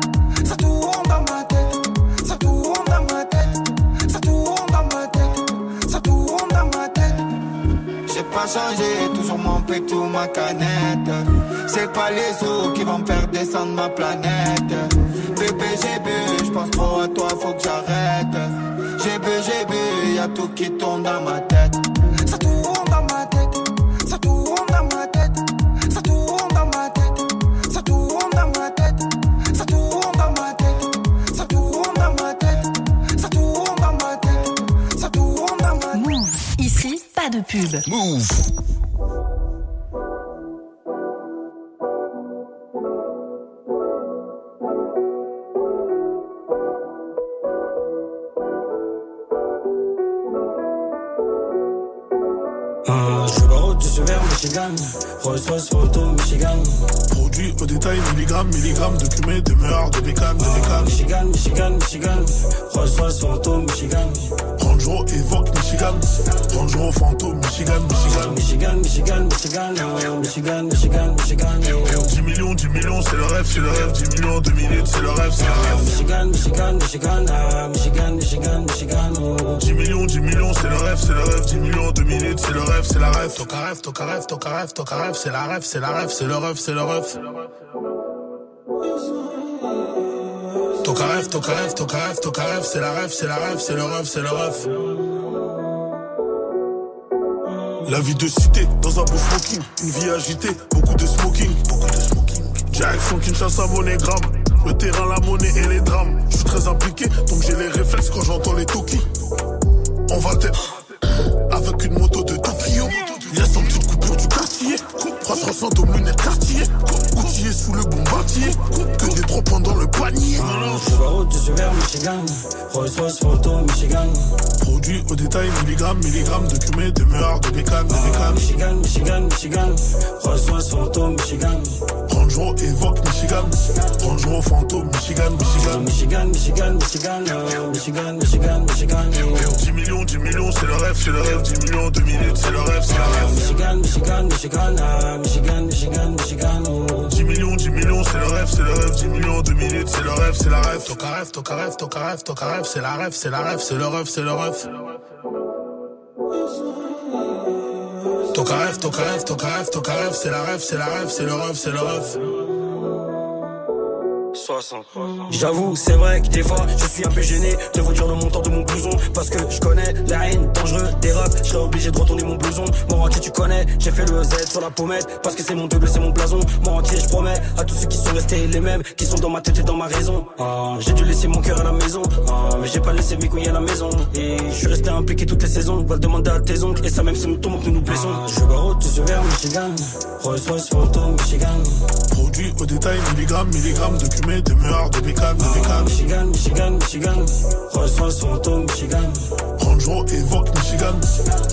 ça tourne dans ma tête, ça tourne dans ma tête, ça tourne dans ma tête, ça tourne dans ma tête. J'ai pas changé, ma canette. C'est pas les sous qui vont me faire descendre ma planète. Bébé, j'ai bu, je pense trop à toi, faut que j'arrête. J'ai bu, j'ai bu, y'a tout qui tourne dans ma tête. Ça tourne dans ma tête, ça tourne dans ma tête, ça tourne dans ma tête, ça tourne dans ma tête, ça tourne dans ma tête, ça tourne dans ma tête, ça tourne dans ma tête, ça tourne dans ma tête. Move. Ici, pas de pub. Move. Milligrammes de cumé, de meurtre, de bécane, de bécane. Michigan, Michigan, Michigan. Rolls Royce photo Michigan. Range Rover évoque Michigan. Range Rover fantôme, Michigan, Michigan. Michigan, Michigan, Michigan. Michigan, Michigan, Michigan. 10 millions, 10 millions, c'est le rêve, c'est le rêve. 10 millions, 2 minutes, c'est le rêve, c'est le rêve. Michigan, Michigan, Michigan. Ah, Michigan, Michigan, Michigan. Oh. 10 millions, 10 millions, c'est le rêve, c'est le rêve. 10 millions, 2 minutes, c'est le rêve, c'est la rêve. Toca rêve, toca rêve, toca rêve, toca rêve, c'est la rêve, c'est la rêve, c'est le rêve, c'est le rêve. Toca rêve, toca rêve, toca rêve, toca rêve, c'est la rêve, c'est la rêve, c'est le rêve, c'est le rêve. La vie de cité, dans un beau smoking, une vie agitée, beaucoup de smoking, beaucoup de smoking. Direction Kinshasa, monégramme, le terrain, la monnaie et les drames. Je suis très impliqué, donc j'ai les réflexes quand j'entends les Toki. On va te... Avec une moto de Tokyo, laisse une petite coupure du quartier. 300 aux lunettes quartier, courtier sous le bombardier, que des trois points dans le panier. Je suis vers Michigan. Rolls Royce photo Michigan. Produit au détail, milligrammes, milligrammes de cumé, de meurtre, de bécane, de bécane. Michigan, Michigan, Michigan. Rolls Royce photo Michigan. Range Rover évoque Michigan. Range Rover fantôme, Michigan, Michigan. Michigan, Michigan, Michigan. Ah, Michigan, Michigan, Michigan. Oh. 10 millions, 10 millions, c'est le rêve, c'est le rêve. 10 millions, 2 minutes, c'est le rêve, c'est le rêve. Michigan, Michigan, Michigan. Ah, Michigan, Michigan, Michigan. Oh. 10 millions, 10 millions, c'est le rêve, c'est le rêve. 10 millions, 2 minutes, c'est le rêve, c'est la rêve. Toca rêve, toca rêve, toca rêve, toca rêve, c'est la rêve, c'est la rêve, c'est le rêve, c'est le rêve. Toca rêve, toca rêve, toca rêve, toca rêve, c'est la rêve, c'est la rêve, c'est le rêve, c'est le rêve. 60. J'avoue, c'est vrai que des fois, je suis un peu gêné de vous dire le montant de mon blouson. Parce que je connais la haine dangereux des rats. Je serais obligé de retourner mon blouson. Mon entier, tu connais, j'ai fait le Z sur la pommette. Parce que c'est mon double, c'est mon blason. Mon entier, je promets à tous ceux qui sont restés les mêmes, qui sont dans ma tête et dans ma raison. Ah, j'ai dû laisser mon cœur à la maison. Ah, mais j'ai pas laissé mes couilles à la maison. Et je suis resté impliqué toutes les saisons. Va le demander à tes oncles. Et ça, même si nous tombons, que nous nous blessons. je barotte, je suis vers Michigan. Rolls Royce, fantôme, Michigan. Produit au détail, milligrammes, milligrammes de cumé, de meurtre, de bécane, de bécane. Michigan, Michigan, Michigan. Rolls Royce, fantôme, Michigan. Range Rover évoque Michigan.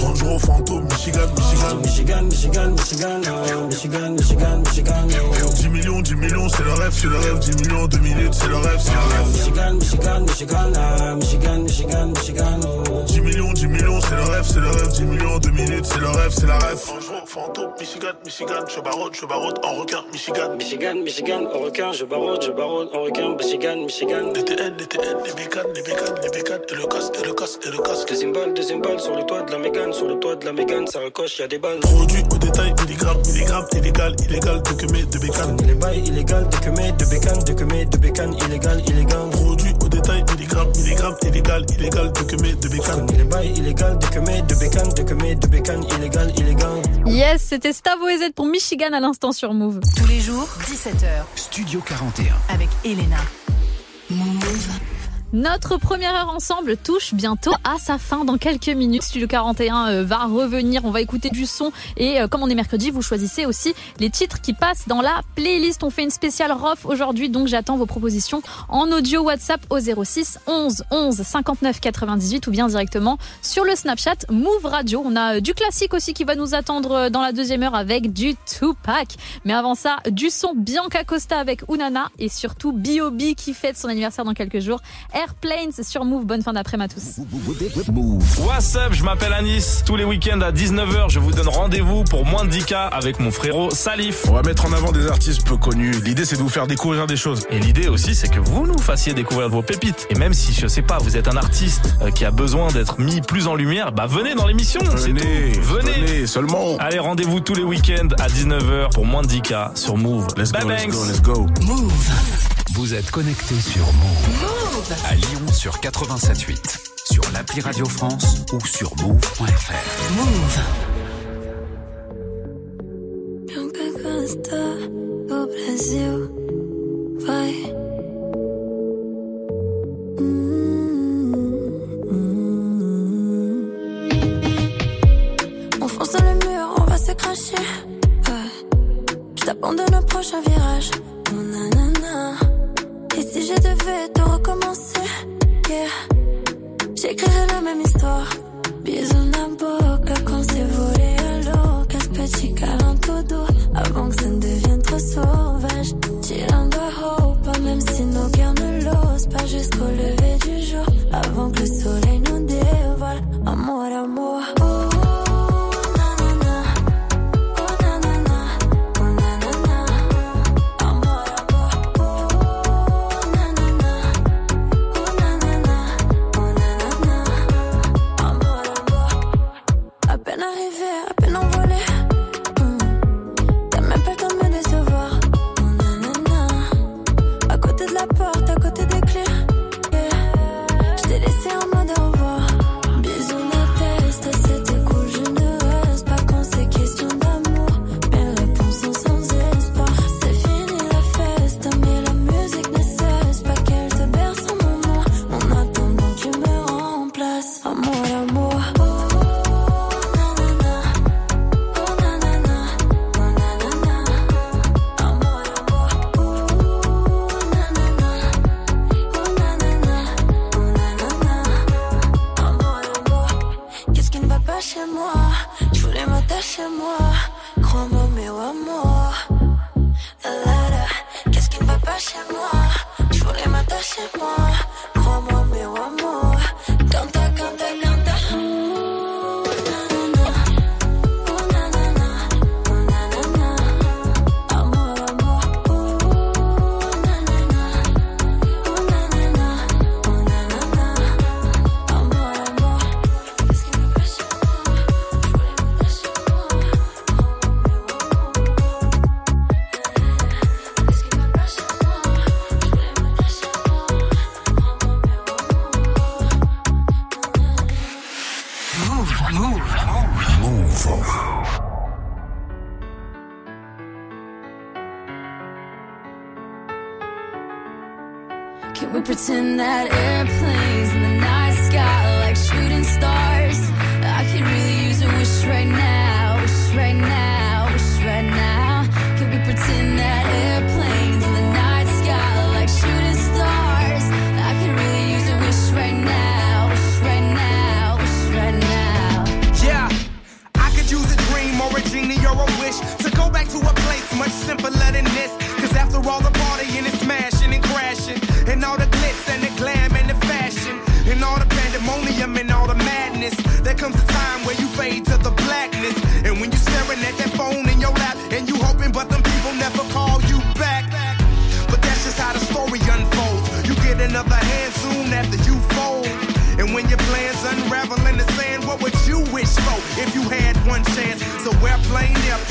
Range Rover fantôme, Michigan, Michigan. Michigan, Michigan, Michigan. Ah, Michigan, Michigan, Michigan. Oh. 10 millions, 10 millions, c'est le rêve, c'est le rêve. 10 millions, 2 minutes, c'est le rêve, c'est le rêve. Michigan, Michigan, Michigan. Ah, Michigan, Michigan, Michigan. Oh. 10 millions, 10 millions, c'est le rêve, c'est le rêve. 10 millions, 2 minutes, c'est le rêve, c'est la rêve. Range Rover fantôme, Michigan, Michigan. Je barotte, je barotte en requin, Michigan. Michigan, Michigan, en requin, je barotte, je barotte, en requin, Michigan, Michigan. Les TN, les bécanes, les bécanes, les bécanes, et le casque, et le casque, et le casque. Deuxième balle, deuxième balle, sur le toit de la Mégane, sur le toit de la Mégane, ça recoche, y a des balles. Produit au détail, milligrammes, milligrammes, illégal, illégal, de cumé, de bécane. Les bails illégal, de quemé, de bécane, de quemé, de bécane, illégal, illégal. Produit milligrammes, milligrammes, illégal, illégal, de cumé, de bécane. Les bails illégal, de quemé, de bécane, de quemé, de bécane, illégal, illégal. Yes, c'était Stavo et Z pour Michigan à l'instant sur Move. Tous les jours, 17h. Studio 41. Avec Elena. Move. Notre première heure ensemble touche bientôt à sa fin dans quelques minutes. Studio 41 euh, va revenir, on va écouter du son et euh, comme on est mercredi, vous choisissez aussi les titres qui passent dans la playlist. On fait une spéciale ROF aujourd'hui, donc j'attends vos propositions en audio WhatsApp au 06 11 11 59 98 ou bien directement sur le Snapchat Move Radio. On a euh, du classique aussi qui va nous attendre dans la deuxième heure avec du Tupac. Mais avant ça, du son Bianca Costa avec Unana et surtout B.O.B qui fête son anniversaire dans quelques jours. Airplanes sur Move. Bonne fin d'après-midi à tous. What's up, je m'appelle Anis. Tous les week-ends à 19h, je vous donne rendez-vous pour moins de 10K avec mon frérot Salif. On va mettre en avant des artistes peu connus. L'idée, c'est de vous faire découvrir des choses. Et l'idée aussi, c'est que vous nous fassiez découvrir vos pépites. Et même si, je sais pas, vous êtes un artiste euh, qui a besoin d'être mis plus en lumière, bah venez dans l'émission. Venez. Venez. venez, seulement. Allez, rendez-vous tous les week-ends à 19h pour moins de 10K sur Move. Let's go, let's go, let's go. Move. Vous êtes connecté sur Move. À Lyon sur 87.8. Sur l'appli Radio France ou sur move.fr. Move. Costa do Brasil vai. On fonce dans le mur, on va se cracher. Ouais. Je t'abandonne au prochain virage. Oh, nanana. Je devais te recommencer, yeah. J'écrirais la même histoire. Bisous na boca quand c'est volé à l'eau. Casse petit câlin tout doux avant que ça ne devienne trop sauvage. Chillando hope, même si nos cœurs ne l'osent pas jusqu'au lever du jour. Avant que le soleil nous dévoile. Amour, amour.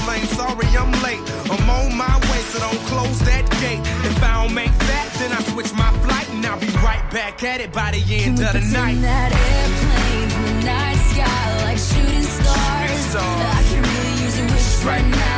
Airplane, airplane, sorry I'm late. I'm on my way, so don't close that gate. If I don't make that, then I switch my flight and I'll be right back at it by the end of the night. That airplanes in the night sky like shooting stars. stars. I could really use a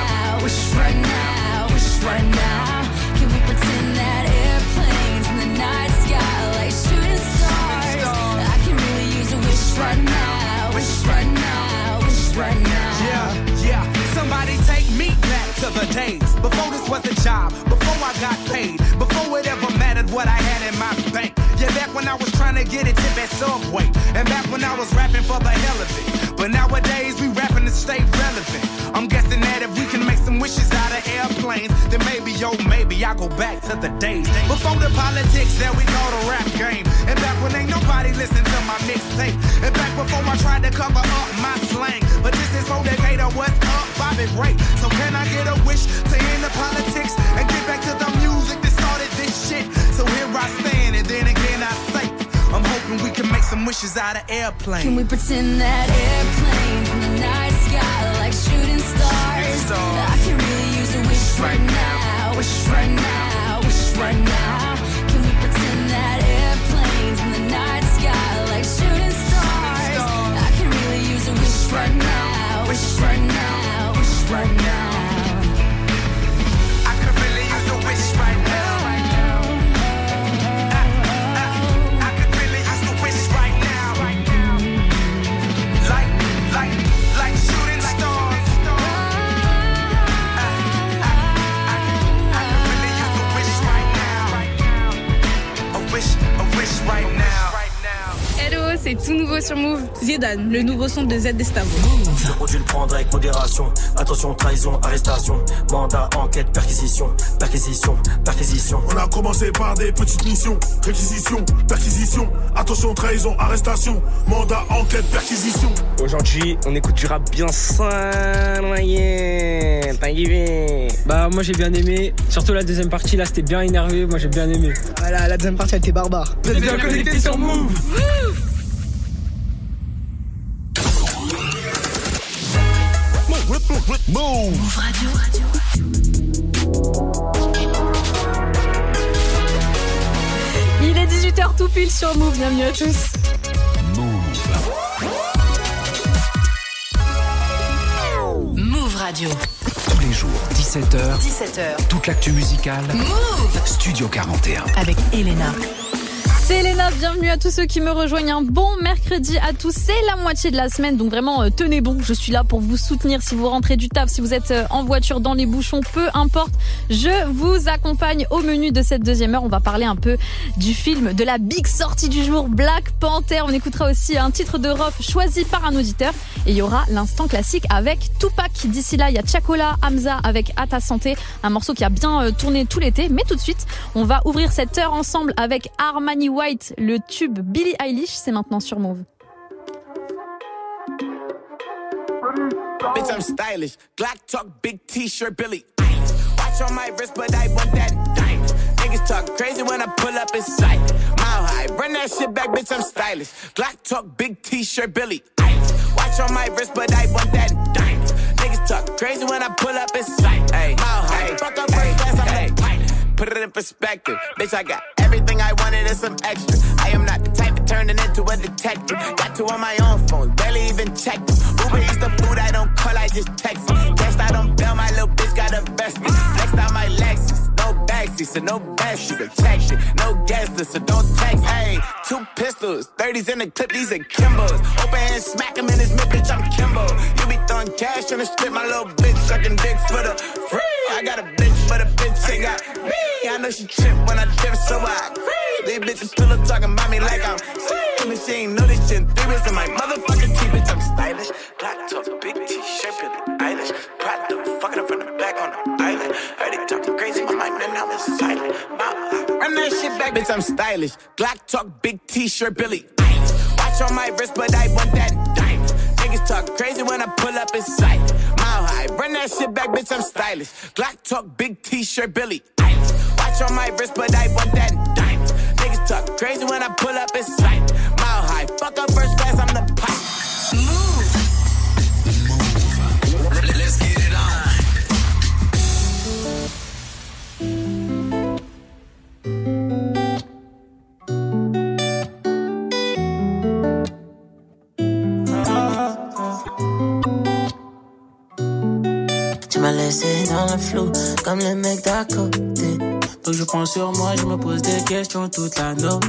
days. Before this was a job, before I got paid, before it ever mattered what I had in my bank. Yeah, back when I was trying to get a tip at Subway, and back when I was rapping for the hell of it. But nowadays we rapping to stay relevant. I'm guessing that wishes out of airplanes, then maybe, yo, maybe I go back to the days before the politics that we call the rap game. And back when ain't nobody listen to my mixtape. And back before I tried to cover up my slang. But this is for Decatur, what's up, Bobby Ray. So can I get a wish to end the politics and get back to the music that started this shit? So here I stand, and then again I say, I'm hoping we can make some wishes out of airplanes. Can we pretend that airplanes in the night sky like shooting stars? I can really use a wish right now, wish right now, wish right now. Can we pretend that airplanes in the night sky like shooting stars? I can really use a wish right now, wish right now, wish right now. C'est tout nouveau sur Move. Zidane, le nouveau son de Z Destavo. Le produit le prendre avec modération. Attention, trahison, arrestation. Mandat, enquête, perquisition. Perquisition, perquisition. On a commencé par des petites missions, réquisition, perquisition, attention, trahison, arrestation, mandat, enquête, perquisition. Aujourd'hui, on écoute du rap bien kiffé Bah moi j'ai bien aimé, surtout la deuxième partie là c'était bien énervé, moi j'ai bien aimé. Voilà, la deuxième partie elle était barbare. Vous êtes bien connectés sur Move Move Radio. Il est 18h tout pile sur Move, bienvenue à tous. Move Radio. Tous les jours, 17h, 17h. toute l'actu musicale. Move Studio 41. avec Elena. C'est bienvenue à tous ceux qui me rejoignent. Un bon mercredi à tous. C'est la moitié de la semaine, donc vraiment euh, tenez bon. Je suis là pour vous soutenir si vous rentrez du taf, si vous êtes euh, en voiture, dans les bouchons, peu importe. Je vous accompagne au menu de cette deuxième heure. On va parler un peu du film, de la big sortie du jour, Black Panther. On écoutera aussi un titre de Rof choisi par un auditeur. Et il y aura l'instant classique avec Tupac. D'ici là, il y a Chakola, Hamza avec À ta santé, un morceau qui a bien euh, tourné tout l'été. Mais tout de suite, on va ouvrir cette heure ensemble avec Armani White, le tube Billie Eilish. C'est maintenant sur Move. Bitch, I'm stylish. Glock talk, big t-shirt, Billy. Watch on my wrist, but I want that diamond. Niggas talk crazy when I pull up in sight. Mile high, run that shit back, bitch, I'm stylish. Glock talk, big t-shirt, Billy. Watch on my wrist, but I want that diamond. Niggas talk crazy when I pull up in sight. Mile high, fuck up Put it in perspective, bitch. I got everything I wanted and some extra. I am not the type of turning into a detective. Got two on my own phone, barely even check. Uber eats the food I don't call, I just text them. I don't bail, my little bitch got a vest. Flexed out my Lexus, no backseat, so no best. You can check it, no list, so don't text. Hey, two pistols, 30s in the clip, these are Kimbos. Open hand, smack him in his mid, bitch. I'm Kimbo. You be throwing cash on the strip, my little bitch sucking dicks for the free. I got a bitch, but a bitch ain't got me. I know she trip when I dip, so I agree. These bitches still up talking about me like I'm slim. And she ain't know this shit. Three bits in my motherfucking teeth, bitch. I'm stylish. Black top, big t-shirt, Billie Eilish. Pride them, fucking up from the back on the island. Heard it talking crazy, my mind, and now it's silent. Run that shit back, bitch. I'm stylish. Glock talk, big t-shirt, Billy Eilish. Watch on my wrist, but I want that diamond. Niggas talk crazy when I pull up in sight. Run that shit back, bitch. I'm stylish. Glock talk, big t-shirt, Billy. Eilish. Watch on my wrist, but I want that diamond. Niggas talk crazy when I pull up in sight. Mile high, fuck up laissé dans le flou, comme les mecs d'à côté. Donc je prends sur moi, je me pose des questions toute la noche.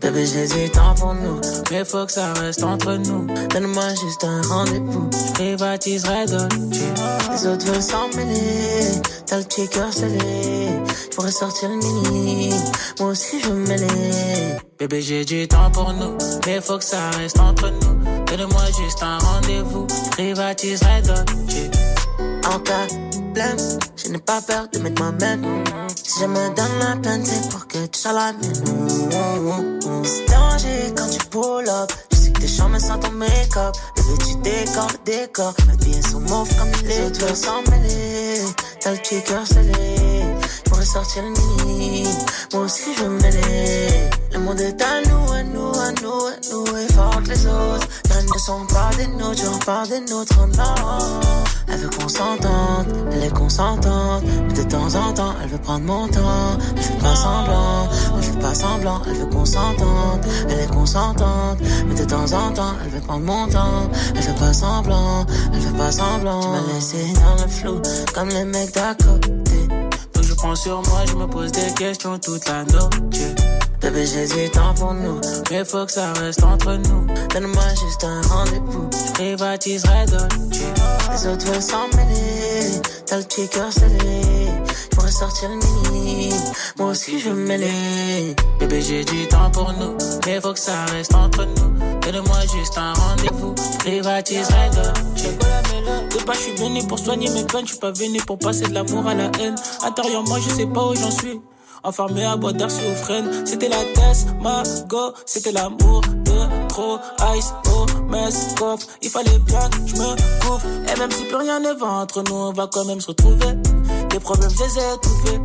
Bébé, j'ai du temps pour nous, mais faut que ça reste entre nous. Donne-moi juste un rendez-vous, je privatiserai Dolce. Les autres veulent s'en mêler, t'as le petit cœur scellé. Je pourrais sortir le mini, moi aussi je veux mêler. Bébé, j'ai du temps pour nous, mais faut que ça reste entre nous. Donne-moi juste un rendez-vous, je privatiserai Dolce. En blême, je n'ai pas peur de mettre ma main. Si je me donne la peine, c'est pour que tu sois la mienne. C'est danger quand tu pull up. Je sais que tes chambres sans ton make-up. Bébé, tu décores le décor. Mes billets sont mauves comme. Les autres s'en mêler. T'as le cœur scellé. Pourrais sortir le mini. Moi aussi, je veux. Le monde est à nous, à nous, à nous, à nous. Et fort que les autres. Elles ne sont pas des nôtres, j'en parle des nôtres, non. Elle veut qu'on s'entende, elle est consentante. Mais de temps en temps, elle veut prendre mon temps. Elle fait pas semblant, elle fait pas semblant. Elle veut qu'on s'entende, elle est consentante. Mais de temps en temps, elle veut prendre mon temps. Elle fait pas semblant, elle fait pas semblant. Tu m'as laissé dans le flou, comme les mecs d'à côté. Sur moi, je me pose des questions toute la nuit. Bébé, temps pour nous, mais faut que ça reste entre nous. Donne-moi juste un rendez-vous, je privatiserai Dolce. Les autres veulent s'en t'as le petit cœur. Je pourrais sortir le mini, moi aussi je veux mêler. Bébé, j'ai du temps pour nous, mais faut que ça reste entre nous. Donne-moi juste un rendez-vous, privatiserai Dolce. De pas, je suis venu pour soigner mes peines, je suis pas venu pour passer de l'amour à la haine. Intérieurement, je sais pas où j'en suis. Enfermé à boire d'air sur freine. C'était la ma go, c'était l'amour de trop. Ice, oh, mess, coffre. Il fallait bien que je me couvre. Et même si plus rien ne va entre nous, on va quand même se retrouver. Les problèmes, je les ai étouffés.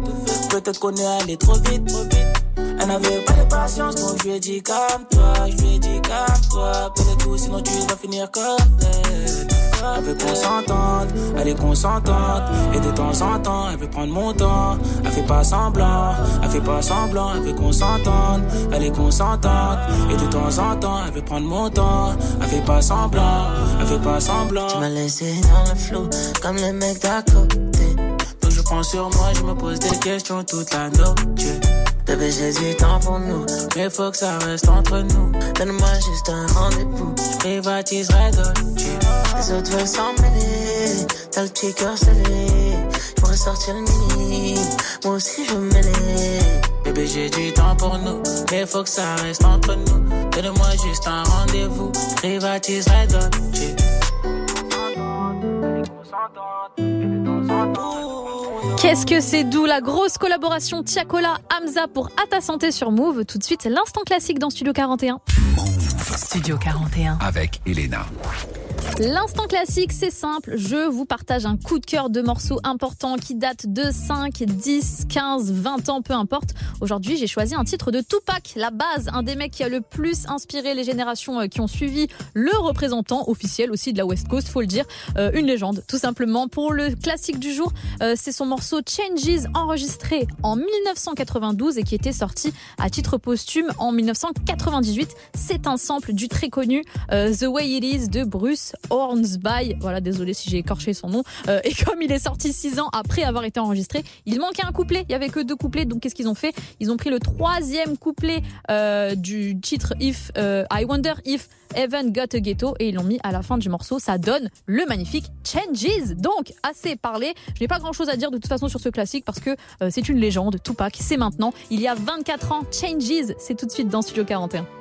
Peut-être qu'on est allé trop vite, trop vite. Elle n'avait pas de patience, donc je lui ai dit calme-toi, je lui ai dit calme-toi. Peut-être tout, sinon tu vas finir comme elle. Elle veut qu'on s'entende, elle est consentante. Et de temps en temps, elle veut prendre mon temps. Elle fait pas semblant, elle fait pas semblant. Elle veut qu'on s'entende, elle est consentante. Et de temps en temps, elle veut prendre mon temps. Elle fait pas semblant, elle fait pas semblant. Tu m'as laissé dans le flou, comme les mecs d'à côté. Donc je prends sur moi, je me pose des questions toute la nuit. Bébé, j'ai du temps pour nous, mais faut que ça reste entre nous. Donne-moi juste un rendez-vous, je privatiserai Dolce. Les autres veulent s'en mêler, t'as le petit cœur scellé. Je sortir le mini, moi aussi je veux. Bébé, j'ai du temps pour nous, mais faut que ça reste entre nous. Donne-moi juste un rendez-vous, je privatiserai Dolce. Qu'est-ce que c'est doux la grosse collaboration Tiakola Hamza pour À ta santé sur Move. Tout de suite, c'est l'instant classique dans Studio 41. Studio 41. Avec Elena. L'instant classique, c'est simple. Je vous partage un coup de cœur de morceaux importants qui datent de 5, 10, 15, 20 ans, peu importe. Aujourd'hui, j'ai choisi un titre de Tupac, la base, un des mecs qui a le plus inspiré les générations euh, qui ont suivi le représentant officiel aussi de la West Coast, faut le dire. Euh, une légende, tout simplement. Pour le classique du jour, euh, c'est son morceau Changes, enregistré en 1992 et qui était sorti à titre posthume en 1998. C'est un sample du très connu The Way It Is de Bruce Hornsby. Voilà, désolé si j'ai écorché son nom. Euh, et comme il est sorti six ans après avoir été enregistré, il manquait un couplet. Il y avait que deux couplets. Donc qu'est-ce qu'ils ont fait? Ils ont pris le troisième couplet euh, du titre If euh, I Wonder If Heaven Got a Ghetto et ils l'ont mis à la fin du morceau. Ça donne le magnifique Changes. Donc assez parlé. Je n'ai pas grand chose à dire de toute façon sur ce classique parce que c'est une légende. Tupac, c'est maintenant. Il y a 24 ans. Changes, c'est tout de suite dans Studio 41.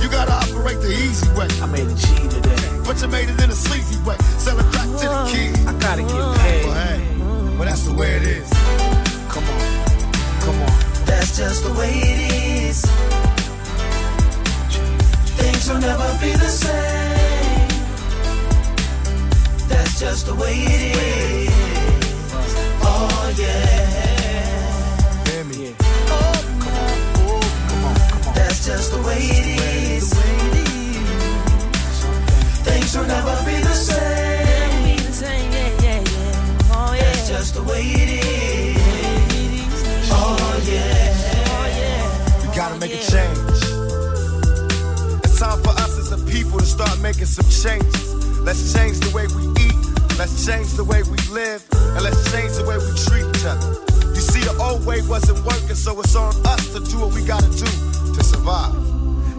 You gotta operate the easy way. I made a G today. But you made it in a sleazy way. Selling crack to the kids. I gotta get paid. Well, hey, well, that's the way it is. Come on, come on. That's just the way it is. Things will never be the same. That's just the way it is. Oh yeah. Hear me. Yeah. Oh, come on, come on, come on. That's just the way it is. Things will never be the same. That's oh, just the way it is. Oh yeah. Oh, we gotta make a change. It's time for us as a people to start making some changes. Let's change the way we eat. Let's change the way we live. And let's change the way we treat each other. You see, the old way wasn't working, so it's on us to do what we gotta do to survive.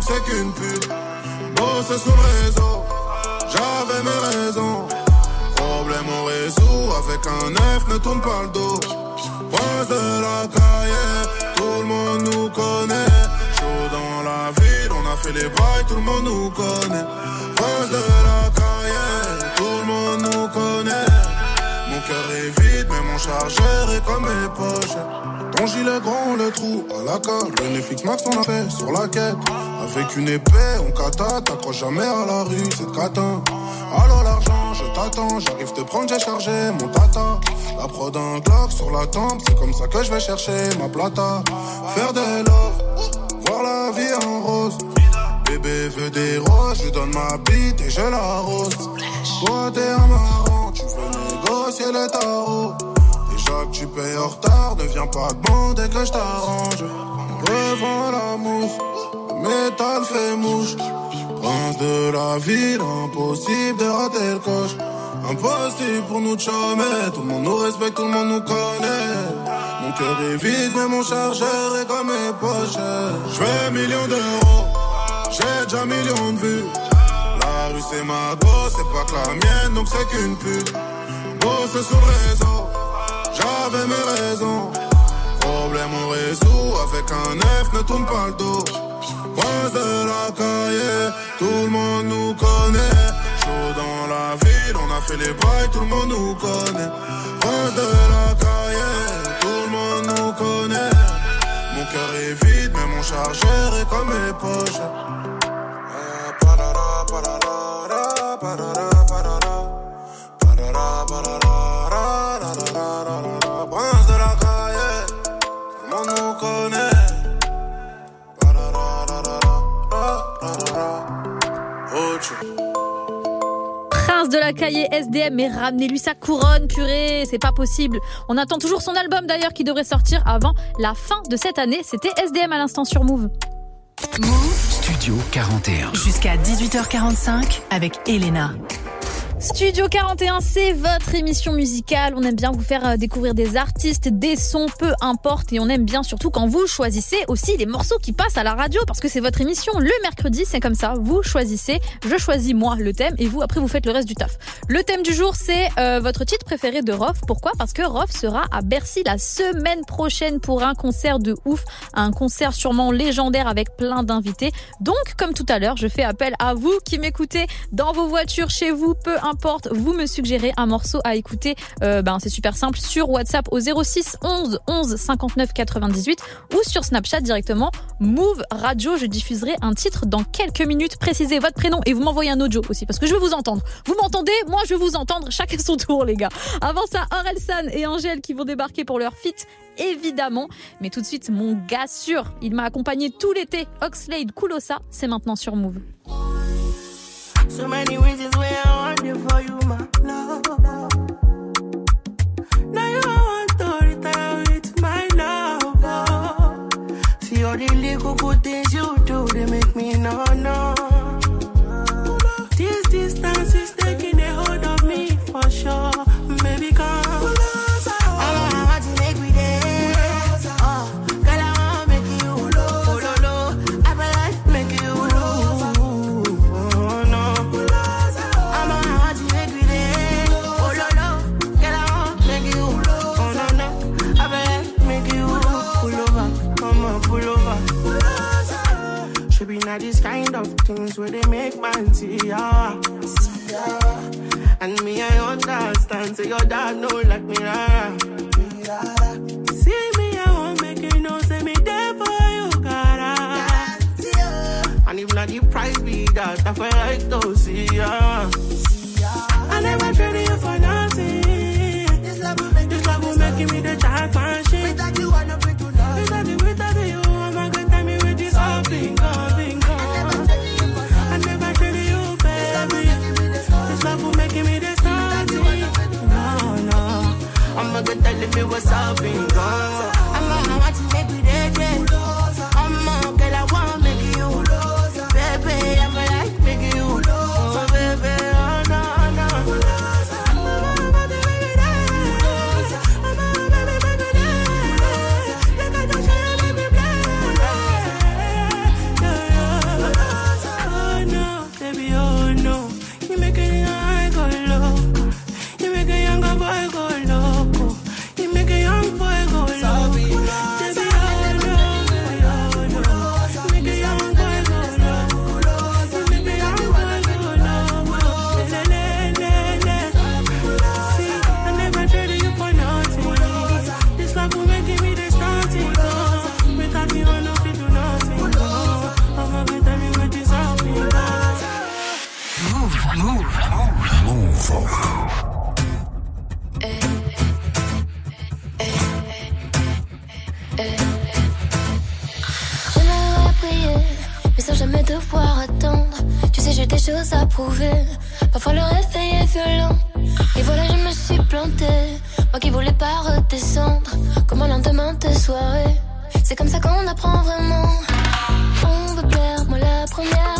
c'est qu'une pute. Bosser sous réseau, j'avais mes raisons. Problème on résout, avec un F, ne tourne pas le dos. Prince de la caille, tout le monde nous connaît. Chaud dans la ville, on a fait les bails, tout le monde nous connaît. Prince de la caille, tout le monde nous connaît. Mon cœur est vide, mais mon chargeur est comme mes poches. Ton gilet grand, le trou à la colle. Le Netflix Max, on a fait sur la quête. Avec une épée, on kata, t'accroches jamais à la rue, c'est de catin. Alors l'argent, je t'attends, j'arrive te prendre, j'ai chargé mon tata. La prod un Glock sur la tempe, c'est comme ça que je vais chercher ma plata. Faire des love, voir la vie veux des roses, je lui donne ma bite et je l'arrose. Toi t'es un marrant, tu veux négocier le tarot. Déjà que tu payes en retard, ne viens pas demander que je t'arrange. Métal fait mouche. Prince de la ville, impossible de rater le coche. Impossible pour nous de chômer, tout le monde nous respecte, tout le monde nous connaît. Mon cœur est vide, mais mon chargeur est comme mes poches. Je fais millions d'euros, j'ai déjà millions de vues. La rue c'est ma gosse, c'est pas que la mienne, donc c'est qu'une pute. Bosse sur le réseau, j'avais mes raisons. Problème on résout, avec un F ne tourne pas le dos. Prince de la cahier, tout le monde nous connaît. Chaud dans la ville, on a fait les bails, tout le monde nous connaît. Prince de la cahier, tout le monde nous connaît. Mon cœur est vide, mais mon chargeur est comme mes poches. De la cahier SDM, mais ramenez-lui sa couronne, purée, c'est pas possible. On attend toujours son album d'ailleurs qui devrait sortir avant la fin de cette année. C'était SDM à l'instant sur Move. Studio 41. Jusqu'à 18h45 avec Elena. Studio 41, c'est votre émission musicale. On aime bien vous faire euh, découvrir des artistes, des sons, peu importe. Et on aime bien surtout quand vous choisissez aussi les morceaux qui passent à la radio parce que c'est votre émission. Le mercredi, c'est comme ça. Vous choisissez, je choisis moi le thème et vous, après, vous faites le reste du taf. Le thème du jour, c'est euh, votre titre préféré de Rof. Pourquoi? Parce que Rof sera à Bercy la semaine prochaine pour un concert de ouf. Un concert sûrement légendaire avec plein d'invités. Donc, comme tout à l'heure, je fais appel à vous qui m'écoutez dans vos voitures, chez vous, peu importe, vous me suggérez un morceau à écouter. Euh, ben, c'est super simple sur WhatsApp au 06 11 11 59 98 ou sur Snapchat directement Move Radio. Je diffuserai un titre dans quelques minutes. Précisez votre prénom et vous m'envoyez un audio aussi parce que je veux vous entendre. Vous m'entendez? Moi, je veux vous entendre. Chacun son tour, les gars. Avant ça, Orelsan et Angèle qui vont débarquer pour leur feat évidemment. Mais tout de suite, mon gars sûr, il m'a accompagné tout l'été. Oxlade Kulosa, c'est maintenant sur Move. All the little good things you do, they make me no no. This distance is taking a hold of me for sure. Should these kind of things where they make man see ya. See ya. And me, I understand. Say your dad know like me, rara. See me, I won't make you know. Say me there for you, gotta. Ah. And if not the price be that, I feel like to see ya. I never traded you for nothing. This love will make, this love will make me the jackpot shit. Without you, I never do nothing. Without I'm a good telling me what's up, bingo. I'm Parfois le réveil est violent. Et voilà, je me suis plantée. Moi qui voulais pas redescendre. Comme un lendemain de soirée. C'est comme ça qu'on apprend vraiment. On veut plaire, moi la première,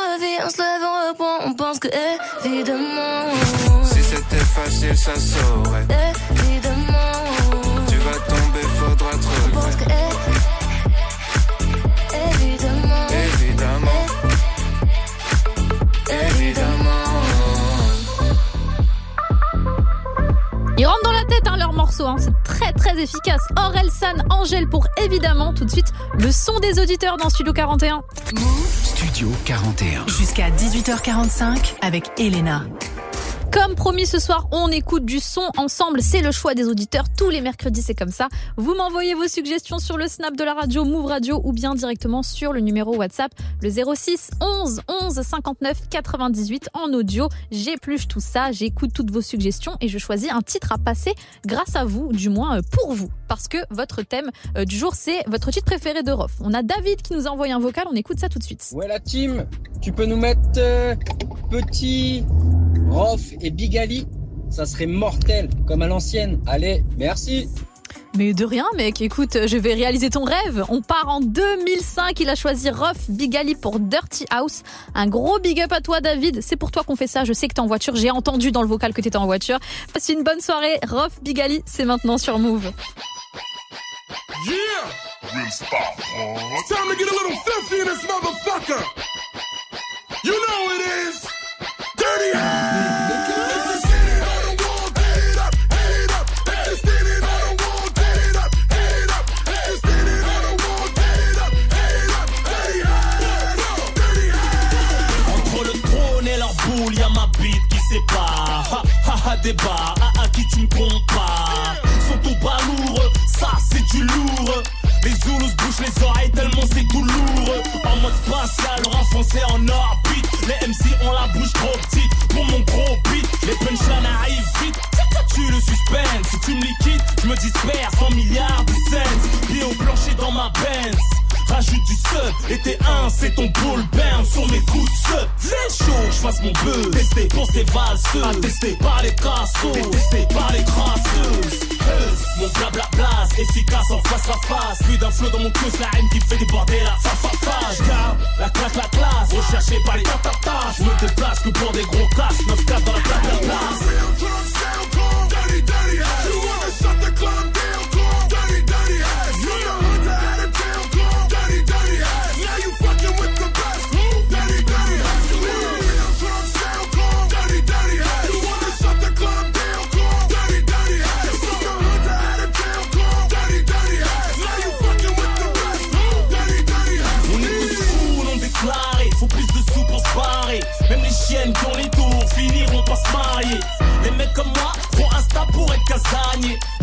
On se lève, on reprend, on pense que évidemment, Si c'était facile, ça saurait. évidemment, Tu vas tomber, faudra te on pense que relever. évidemment, Évidemment, évidemment. Ils rentrent dans la tête hein, leur morceau, hein. c'est très très efficace. Orelsan, Angèle pour évidemment tout de suite le son des auditeurs dans Studio 41. Studio 41. Jusqu'à 18h45 avec Elena. Comme promis ce soir, on écoute du son ensemble. C'est le choix des auditeurs. Tous les mercredis, c'est comme ça. Vous m'envoyez vos suggestions sur le snap de la radio Move Radio ou bien directement sur le numéro WhatsApp, le 06 11 11 59 98 en audio. J'épluche tout ça, j'écoute toutes vos suggestions et je choisis un titre à passer grâce à vous, du moins euh, pour vous. Parce que votre thème euh, du jour, c'est votre titre préféré de Rof. On a David qui nous a envoyé un vocal, on écoute ça tout de suite. Ouais la team, tu peux nous mettre euh, Petit, Rof et Big Ali Ça serait mortel, comme à l'ancienne. Allez, merci Mais de rien, mec. Écoute, je vais réaliser ton rêve. On part en 2005. Il a choisi Ruff Bigali pour Dirty House. Un gros big up à toi, David. C'est pour toi qu'on fait ça. Je sais que t'es en voiture. J'ai entendu dans le vocal que t'étais en voiture. Passe une bonne soirée. Ruff Bigali, c'est maintenant sur Move. Yeah! It's time to get a little filthy in this motherfucker! You know it is! Débat, ah à qui tu me compares. Sont tout lourd, ça c'est du lourd. Les Zoulous bouchent les oreilles tellement c'est tout lourd. En mode spatial, renfoncé en orbite. Les MC ont la bouche trop petite pour mon gros beat. Les punchlines arrivent vite. Tu le suspense, si tu me liquides, je me disperse en milliards de cents. Pieds au plancher dans ma Benz. Rajoute du sub. Et t'es un, c'est ton bull burn sur mes coups de. Fais chaud, je fasse mon buzz. Testé pour ces valseuses. Attesté par les cassos. Détesté par les crasseuses. Mon blabla blase, efficace en face à face. Plus d'un flot dans mon cous, la haine qui fait déborder la fa fa fa. La classe, la classe. Recherché par les tatatas. Je me déplace que pour des gros casses. 9 4 dans la place. You wanna shut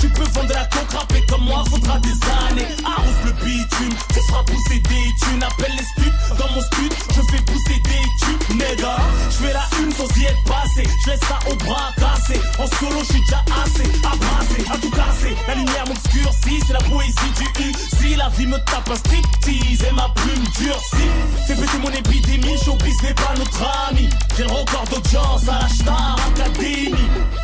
Tu peux vendre la coke rapper comme moi, faudra des années. Arrose le bitume, tu feras pousser des thunes. Appelle les studs, dans mon stud, je fais pousser des tubes. Je fais la une sans y être passé. Je laisse ça au bras cassé. En solo, je suis déjà assez abrasé, à tout casser. La lumière m'obscurcit, c'est la poésie du U. La vie me tape un striptease et ma plume durcit. Fais péter mon épidémie, showbiz n'est pas notre ami. J'ai le record d'audience à la Star Academy.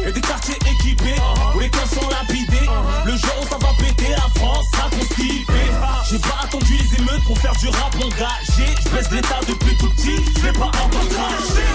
Et des quartiers équipés, où les camps sont lapidés. Le jour où ça va péter, la France sera constipée. J'ai pas attendu les émeutes pour faire du rap engagé. Je l'état depuis tout petit, je pas encore cracher.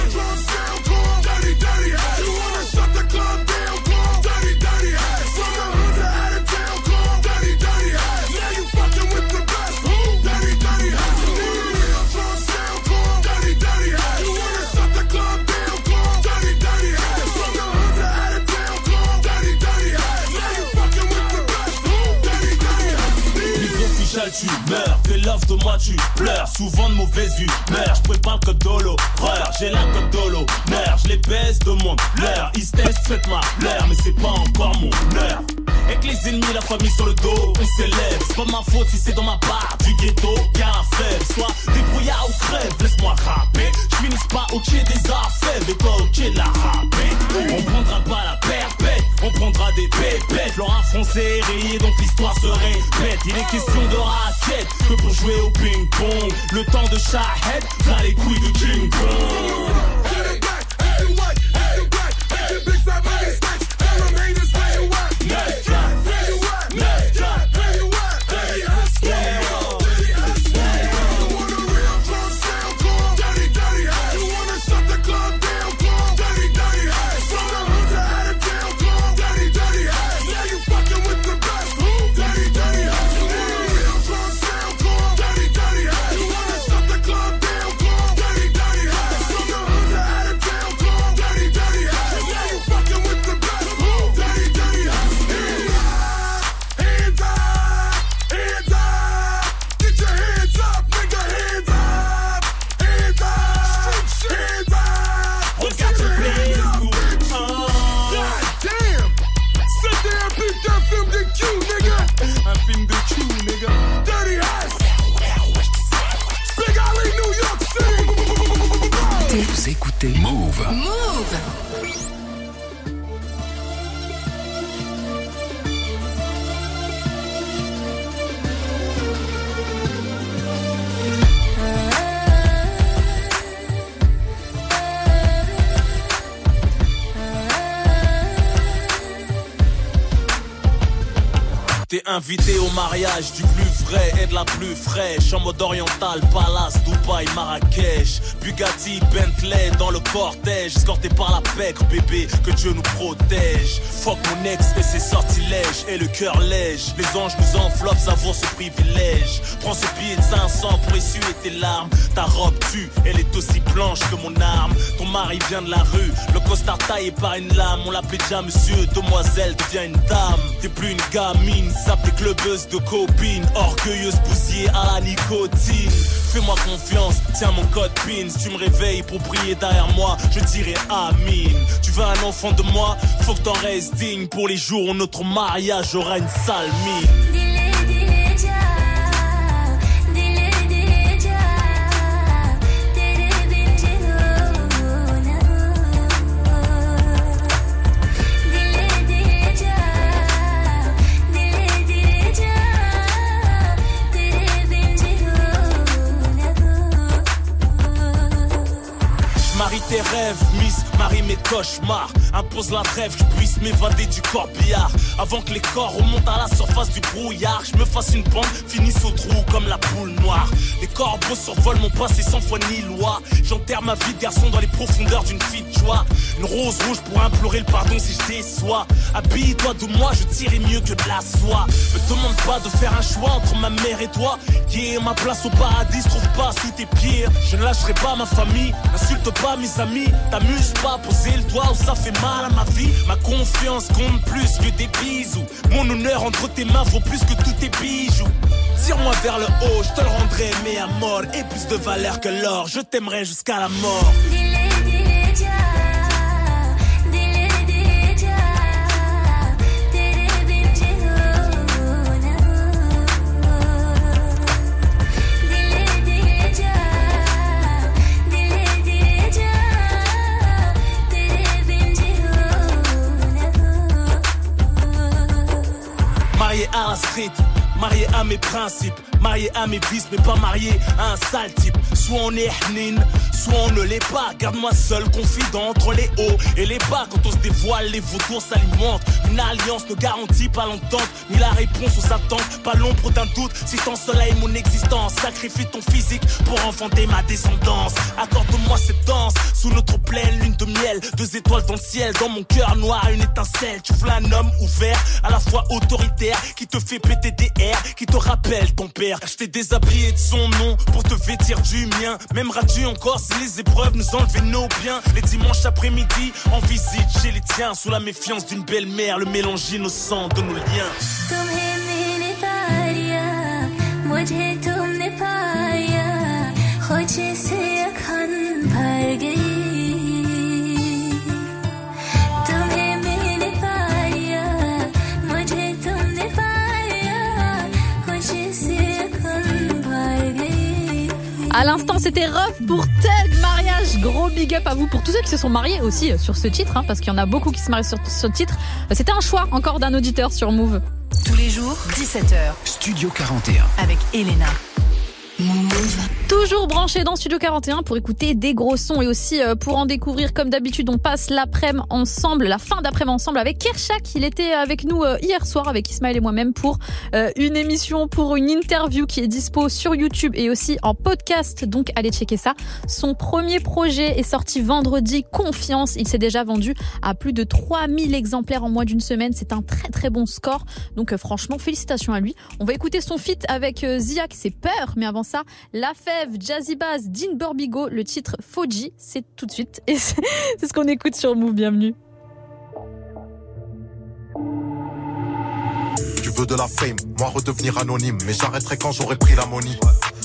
Moi, tu pleures. Souvent de mauvaise humeur. Je prépare code de l'horreur. J'ai la code de l'honneur. Je les baisse de mon l'heure. Ils se testent, faites ma l'heure. Mais c'est pas encore mon heure. Et que les ennemis, la famille sur le dos, on s'élève. C'est pas ma faute si c'est dans ma barre du ghetto. Y'a un faible. Soit débrouillard ou crève, laisse-moi rapper. Finis pas au pied des affaires, mais pas au pied de la rapée. On prendra pas la perpète, on prendra des pépettes. Leur foncé rayé, donc l'histoire se répète. Il est question de raquette que pour jouer au ping-pong. Le temps de Shahed, là les couilles de King Kong. Un invité au mariage du plus vrai et de la plus fraîche. En mode oriental, Palace, Dubaï, Marrakech. Bugatti, Bentley dans le cortège. Escorté par la pègre, bébé, que Dieu nous protège. Fuck mon ex et ses sortilèges. Et le cœur lège, les anges nous enveloppent, savoure ce privilège. Prends ce billet de 500 pour essuyer tes larmes. Ta robe tue, elle est aussi blanche que mon arme. Ton mari vient de la rue, le costard taillé par une lame. On l'appelait déjà monsieur, demoiselle devient une dame. T'es plus une gamine, sape des clubeuses de copines Orgueilleuse bousillée à la nicotine. Fais-moi confiance, tiens mon code PIN. Si tu me réveilles pour briller derrière moi, je dirai Amin. Tu veux un enfant de moi, faut que t'en restes digne. Pour les jours où notre mariage aura une sale mine mes cauchemars. Impose la trêve, je puisse m'évader du corbillard. Avant que les corps remontent à la surface du brouillard, je me fasse une bande, finisse au trou comme la poule noire. Les corbeaux survolent mon passé sans foi ni loi. J'enterre ma vie de garçon dans les profondeurs d'une fille de joie. Une rose rouge pour implorer le pardon si je déçois. Habille-toi de moi, je tirerai mieux que de la soie. Me demande pas de faire un choix entre ma mère et toi. Yeah, ma place au paradis trouve pas sous tes pieds. Je ne lâcherai pas ma famille, n'insulte pas mes amis. T'amuse pas, le doigt où ça fait mal à ma vie. Ma confiance compte plus que des bisous. Mon honneur entre tes mains vaut plus que tous tes bijoux. Tire-moi vers le haut, je te le rendrai, mais à mort. Et plus de valeur que l'or, je t'aimerai jusqu'à la mort. Mes principes, marié à mes vices, mais pas marié à un sale type. Soit on est hnine, soit on ne l'est pas. Garde-moi seul, confident entre les hauts et les bas. Quand on se dévoile, les vautours s'alimentent. Une alliance ne garantit pas l'entente, ni la réponse aux attentes. Pas l'ombre d'un doute, si t'ensoleilles mon existence. Sacrifie ton physique pour enfanter ma descendance. Accorde-moi cette danse sous notre pleine lune de miel. Deux étoiles dans le ciel, dans mon cœur noir, une étincelle. Tu veux un homme ouvert, à la fois autoritaire, qui te fait péter des airs, qui te rappelle ton père. Je t'ai déshabillé de son nom pour te vêtir du mien. M'aimeras-tu encore les épreuves nous enlevaient nos biens Les dimanches après-midi, en visite chez les tiens, sous la méfiance d'une belle-mère, le mélange innocent de nos liens. À l'instant, c'était Ruff pour Tug Mariage. Gros big up à vous pour tous ceux qui se sont mariés aussi euh, sur ce titre, hein, parce qu'il y en a beaucoup qui se marient sur ce titre. Euh, C'était un choix encore d'un auditeur sur Move. Tous les jours, 17h, Studio 41. avec Elena. Toujours branché dans Studio 41 pour écouter des gros sons et aussi euh, pour en découvrir comme d'habitude on passe l'après-midi ensemble, la fin d'après-midi ensemble avec Kershak. Il était avec nous euh, hier soir avec Ismaël et moi-même pour euh, une émission, pour une interview qui est dispo sur YouTube et aussi en podcast. Donc allez checker ça. Son premier projet est sorti vendredi, Confiance. Il s'est déjà vendu à plus de 3000 exemplaires en moins d'une semaine. C'est un très très bon score. Donc euh, franchement félicitations à lui. On va écouter son feat avec euh, Ziak, c'est peur. Mais avant La Fève, Jazzy Bass, Dean Burbigo, le titre Foji, c'est tout de suite. Et c'est ce qu'on écoute sur Move, bienvenue. Tu veux de la fame, moi redevenir anonyme. Mais j'arrêterai quand j'aurai pris la.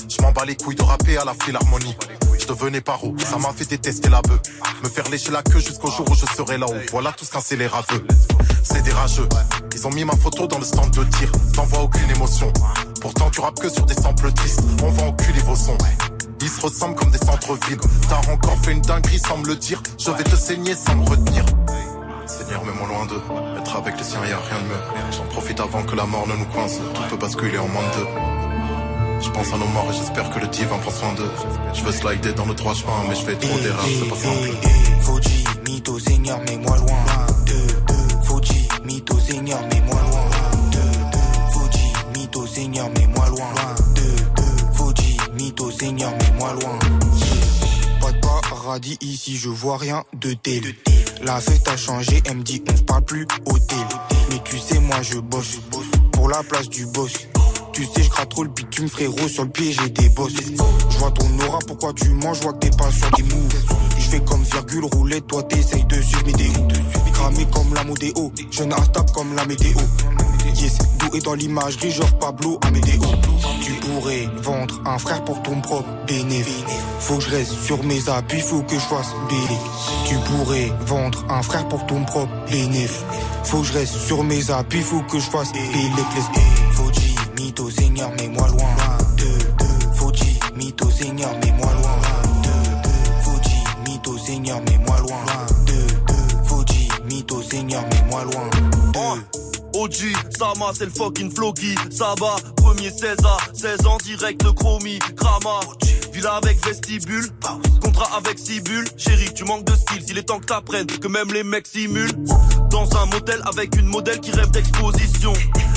Je m'en bats les couilles de rapper à la philharmonie. Je devenais paro, ça m'a fait détester la bœuf. Me faire lécher la queue jusqu'au jour où je serai là-haut. Voilà tout ce qu'un les raveux. C'est des. Ils ont mis ma photo dans le stand de tir. T'en vois aucune émotion. Pourtant tu rappes que sur des samples tristes. On va enculer vos sons. Ils se ressemblent comme des centres-villes. T'as encore fait une dinguerie sans me le dire. Je vais te saigner sans me retenir. Seigneur, mets-moi loin d'eux. Être avec les siens, y a rien de mieux. J'en profite avant que la mort ne nous coince. Tout peut basculer en moins de deux. Je pense à nos morts et j'espère que le divin prend soin d'eux. Je veux slider dans le droit chemin, mais je fais trop d'erreurs, c'est pas simple. Fuji, mytho, Seigneur, mets-moi loin. Fuji, mytho, Seigneur, mets-moi loin. Fuji, mytho, Seigneur, Loin. Pas de paradis ici, je vois rien de tel. La fête a changé, elle me dit on parle plus hôtel. Mais tu sais, moi je bosse pour la place du boss. Tu sais, je gratte trop le bitume, frérot. Sur le pied, j'ai des bosses. Je vois ton aura, pourquoi tu mens? Je vois que t'es pas sur des moves. Je fais comme virgule, roulette, toi t'essayes de suivre mes démons. Cramé comme la modéo, jeune instable comme la météo. Yes, doué dans l'imagerie, genre Pablo Amédéo. Tu pourrais vendre un frère pour ton propre bénéfice. Faut que je reste sur mes appuis, faut que je fasse bélé. Tu pourrais vendre un frère pour ton propre bénéfice. Faut que je reste sur mes appuis, faut que je fasse bélé. Fuji, mytho, Seigneur, mets-moi loin. Sama c'est le fucking Floki, Saba, premier 16 à 16 ans direct le chromie, Krama, Villa avec vestibule, contrat avec Sibule, chérie tu manques de skills, il est temps que t'apprennes que même les mecs simulent, dans un motel avec une modèle qui rêve d'exposition,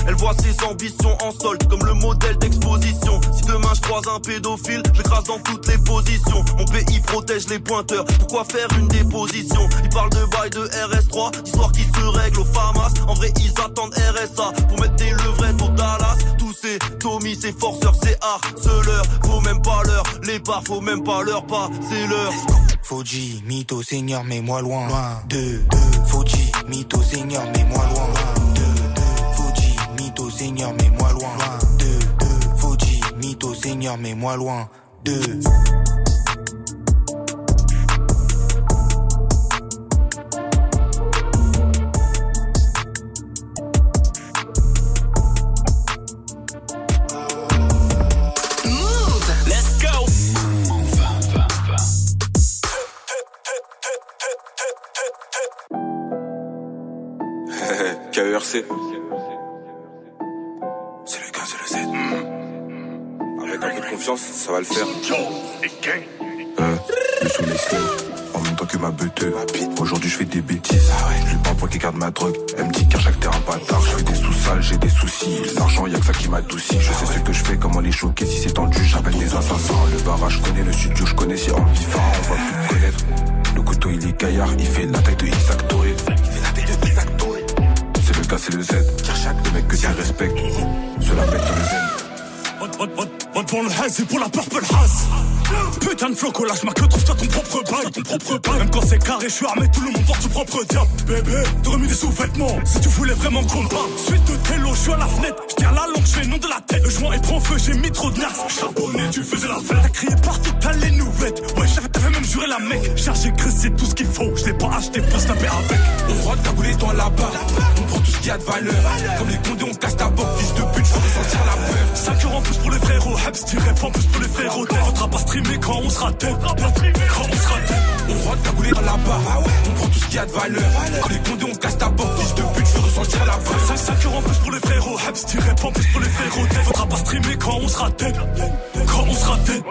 elle voit ses ambitions en solde comme le modèle d'exposition, si demain je croise un pédophile, je grâce dans toutes les positions, mon pays protège les pointeurs, pourquoi faire une déposition, il parle de bail de RS3, histoire qui se règle au FAMAS, en vrai ils attendent RSA, pour mettre des levrettes au Dallas, tous ces Tommy, ces forceurs, c'est harceleurs, faut même pas leur, les bars, faut même pas leur pas, c'est leur. Fauji, mytho, seigneur, mets-moi loin. loin. Deux, deux. Fauji, mytho, seigneur, mets-moi loin. Seigneur, mets-moi loin. Deux, deux. Fauji, mytho, seigneur, mets-moi loin. Deux. Move. Let's go. KERC. Confiance, ça va le faire. Euh, le sous en même temps que ma beuteuse. Aujourd'hui, je fais des bêtises. Je lui parle pour qu'il garde ma drogue. Elle me dit qu'à chaque terrain bâtard, je fais des sous-sales, j'ai des soucis. L'argent, y'a que ça qui m'adoucit. Je sais ce que je fais, comment les choquer. Si c'est tendu, j'appelle des assassins. Le barrage, je connais le studio, je connais si en vivant, on va plus me connaître. Le couteau, il est gaillard, il fait la taille de Isaac Touré. Il fait la taille de Isaac Touré. C'est le cas, c'est le Z. Le mec que tu respectes, cela mec dans le Z. Devant le haze et pour la purple haze. Putain de floco, lâche ma queue, trouve-toi ton propre bail Ton propre bail. Même quand c'est carré, je suis armé, tout le monde porte son propre diable. Bébé, t'aurais mis des sous-vêtements Si tu voulais vraiment combat Suite de télo, je suis à la fenêtre Je tiens la langue, je fais le nom de la tête. Le joint est prend feu, j'ai mis trop de nas Charbonné, tu faisais la fête. T'as crié partout, t'as les nouvelles. Ouais, t'avais même juré la mec. Chargé, gris, c'est tout ce qu'il faut. Je l'ai pas acheté pour snapper avec. On rentre cagoulé dans la barre. On prend tout ce qu'il y a de valeur. Comme les condés, on casse ta porte, fils de pute, faut ressentir la peur. 5 euros en plus pour les frérots Habs direct en plus pour les frérots T'es faudra pas streamer quand on sera tête Quand on sera tête On rentre cagoulé dans la barre. On prend tout ce qu'il y a de valeur. Comme les condés, on casse ta porte, fils de pute, faut ressentir la peur. 5, 5 euros en plus pour les frérots Habs direct en plus pour les frérots T'es faudra pas streamer quand on sera tête Quand on sera tête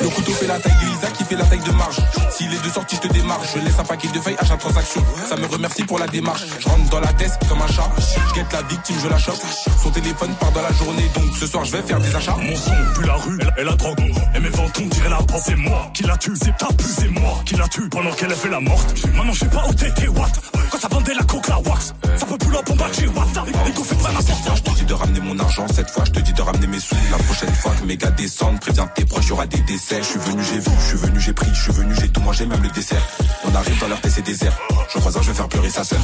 Le couteau fait la taille de Isaac, qui fait la taille de marge. S'il est de sortie, je te démarche. Je laisse un paquet de feuilles à chaque transaction. Ça me remercie pour la démarche. Je rentre dans la tête comme un chat. Je guette la victime, je la chope. Son téléphone part dans la journée, donc ce soir je vais faire des achats. Mon son pue la rue, elle, elle a drogue. Et mes ventes, on dirait la porte. C'est moi qui la tue, c'est ta plus, c'est moi qui la tue pendant qu'elle a fait la morte. Maintenant, je sais pas où t'étais, what? Quand ça vendait la coke, la wax. Ça peut plus la bombe what? Et qu'on fait pas. Je te dis de ramener mon argent, cette fois je te dis de ramener mes sous. La prochaine fois que mes gars descendent, préviens tes proches, y aura des décès. Je suis venu, j'ai vu, je suis venu, j'ai pris, je suis venu, j'ai tout mangé, même le dessert. On arrive dans leur PC désert. Je crois que je vais faire pleurer sa sœur.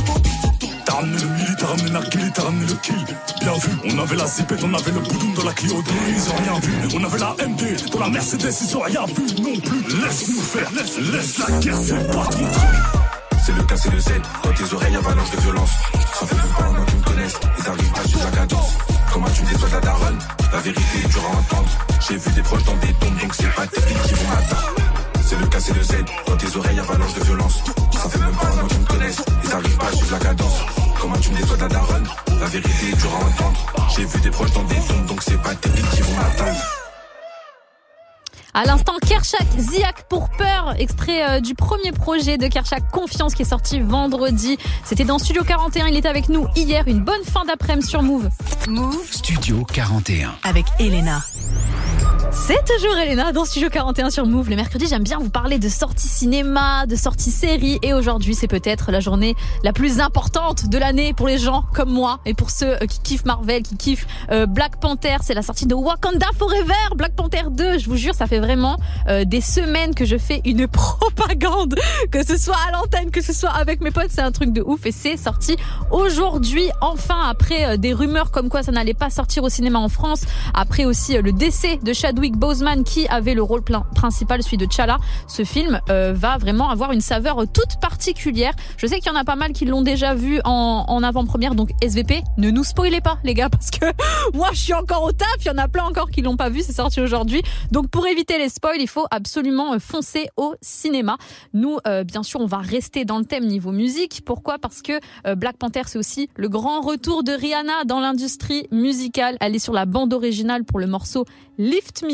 T'as ramené le mili, t'as ramené la kill, t'as ramené le kill. Bien vu, on avait la zipette, on avait le boudoum dans la Clio 2, ils ont rien vu. On avait la MD, dans la Mercedes, ils ont rien vu non plus. Laisse-nous faire, laisse, laisse la guerre, c'est pas ton truc. C'est le cas, c'est le Z. Dans tes oreilles, avalanche de violence. Ça fait pas an qu'ils me connaissent. Ils arrivent pas sur la cadence. Comment tu me déçois la daronne La vérité est dure à entendre. J'ai vu des proches dans des tombes, donc c'est pas tes filles qui vont m'atteindre. C'est le cas, c'est le Z. Dans tes oreilles, avalanche de violence. Ça fait même pas un an me connaissent. Ils arrivent pas à suivre la cadence. Comment tu me déçois la daronne La vérité est dure à entendre. J'ai vu des proches dans des tombes, donc c'est pas tes filles qui vont m'atteindre. À l'instant, Kershak, Ziak pour peur, extrait euh, du premier projet de Kershak Confiance qui est sorti vendredi. C'était dans Studio 41, il était avec nous hier. Une bonne fin d'après-midi sur Move. Move Studio 41. avec Elena. C'est toujours Elena dans Studio 41 sur Move. Le mercredi, j'aime bien vous parler de sorties cinéma, de sorties séries. Et aujourd'hui, c'est peut-être la journée la plus importante de l'année pour les gens comme moi et pour ceux euh, qui kiffent Marvel, qui kiffent euh, Black Panther. C'est la sortie de Wakanda Forever, Black Panther 2. Je vous jure, ça fait vraiment euh, des semaines que je fais une propagande, que ce soit à l'antenne, que ce soit avec mes potes. C'est un truc de ouf et c'est sorti aujourd'hui. Enfin, après des rumeurs comme quoi ça n'allait pas sortir au cinéma en France, après aussi le décès de Chadwick Chadwick Boseman qui avait le rôle principal, celui de Chala, ce film euh, va vraiment avoir une saveur toute particulière. Je sais qu'il y en a pas mal qui l'ont déjà vu en, avant-première, donc SVP, ne nous spoilez pas les gars, parce que moi je suis encore au taf, il y en a plein encore qui l'ont pas vu, c'est sorti aujourd'hui. Donc pour éviter les spoils, il faut absolument foncer au cinéma. Nous, euh, bien sûr, on va rester dans le thème niveau musique. Pourquoi? Parce que euh, Black Panther, c'est aussi le grand retour de Rihanna dans l'industrie musicale. Elle est sur la bande originale pour le morceau Lift Me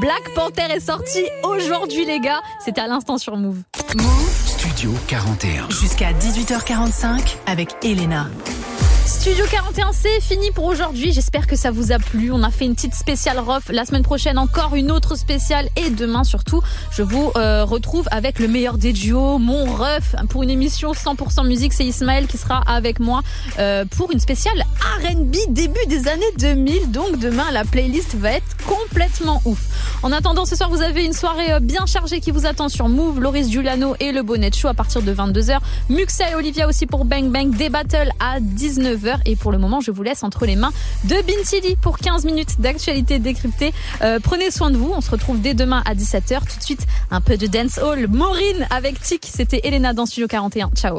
Black Panther est sorti aujourd'hui les gars. C'était à l'instant sur Move. Studio 41. Jusqu'à 18h45 avec Elena. Studio 41, c'est fini pour aujourd'hui. J'espère que ça vous a plu. On a fait une petite spéciale ROF. La semaine prochaine, encore une autre spéciale. Et demain, surtout, je vous euh, retrouve avec le meilleur des duos, mon REF, pour une émission 100% musique. C'est Ismaël qui sera avec moi euh, pour une spéciale R&B début des années 2000. Donc demain, la playlist va être complètement ouf. En attendant, ce soir, vous avez une soirée euh, bien chargée qui vous attend sur Move. Loris Giuliano et le Bonnet Show à partir de 22h. Muxa et Olivia aussi pour Bang Bang. Des battles à 19h. Et pour le moment, je vous laisse entre les mains de Bintili pour 15 minutes d'actualité décryptée. Euh, prenez soin de vous. On se retrouve dès demain à 17h. Tout de suite, un peu de dance hall. Maureen avec Tic. C'était Elena dans Studio 41. Ciao.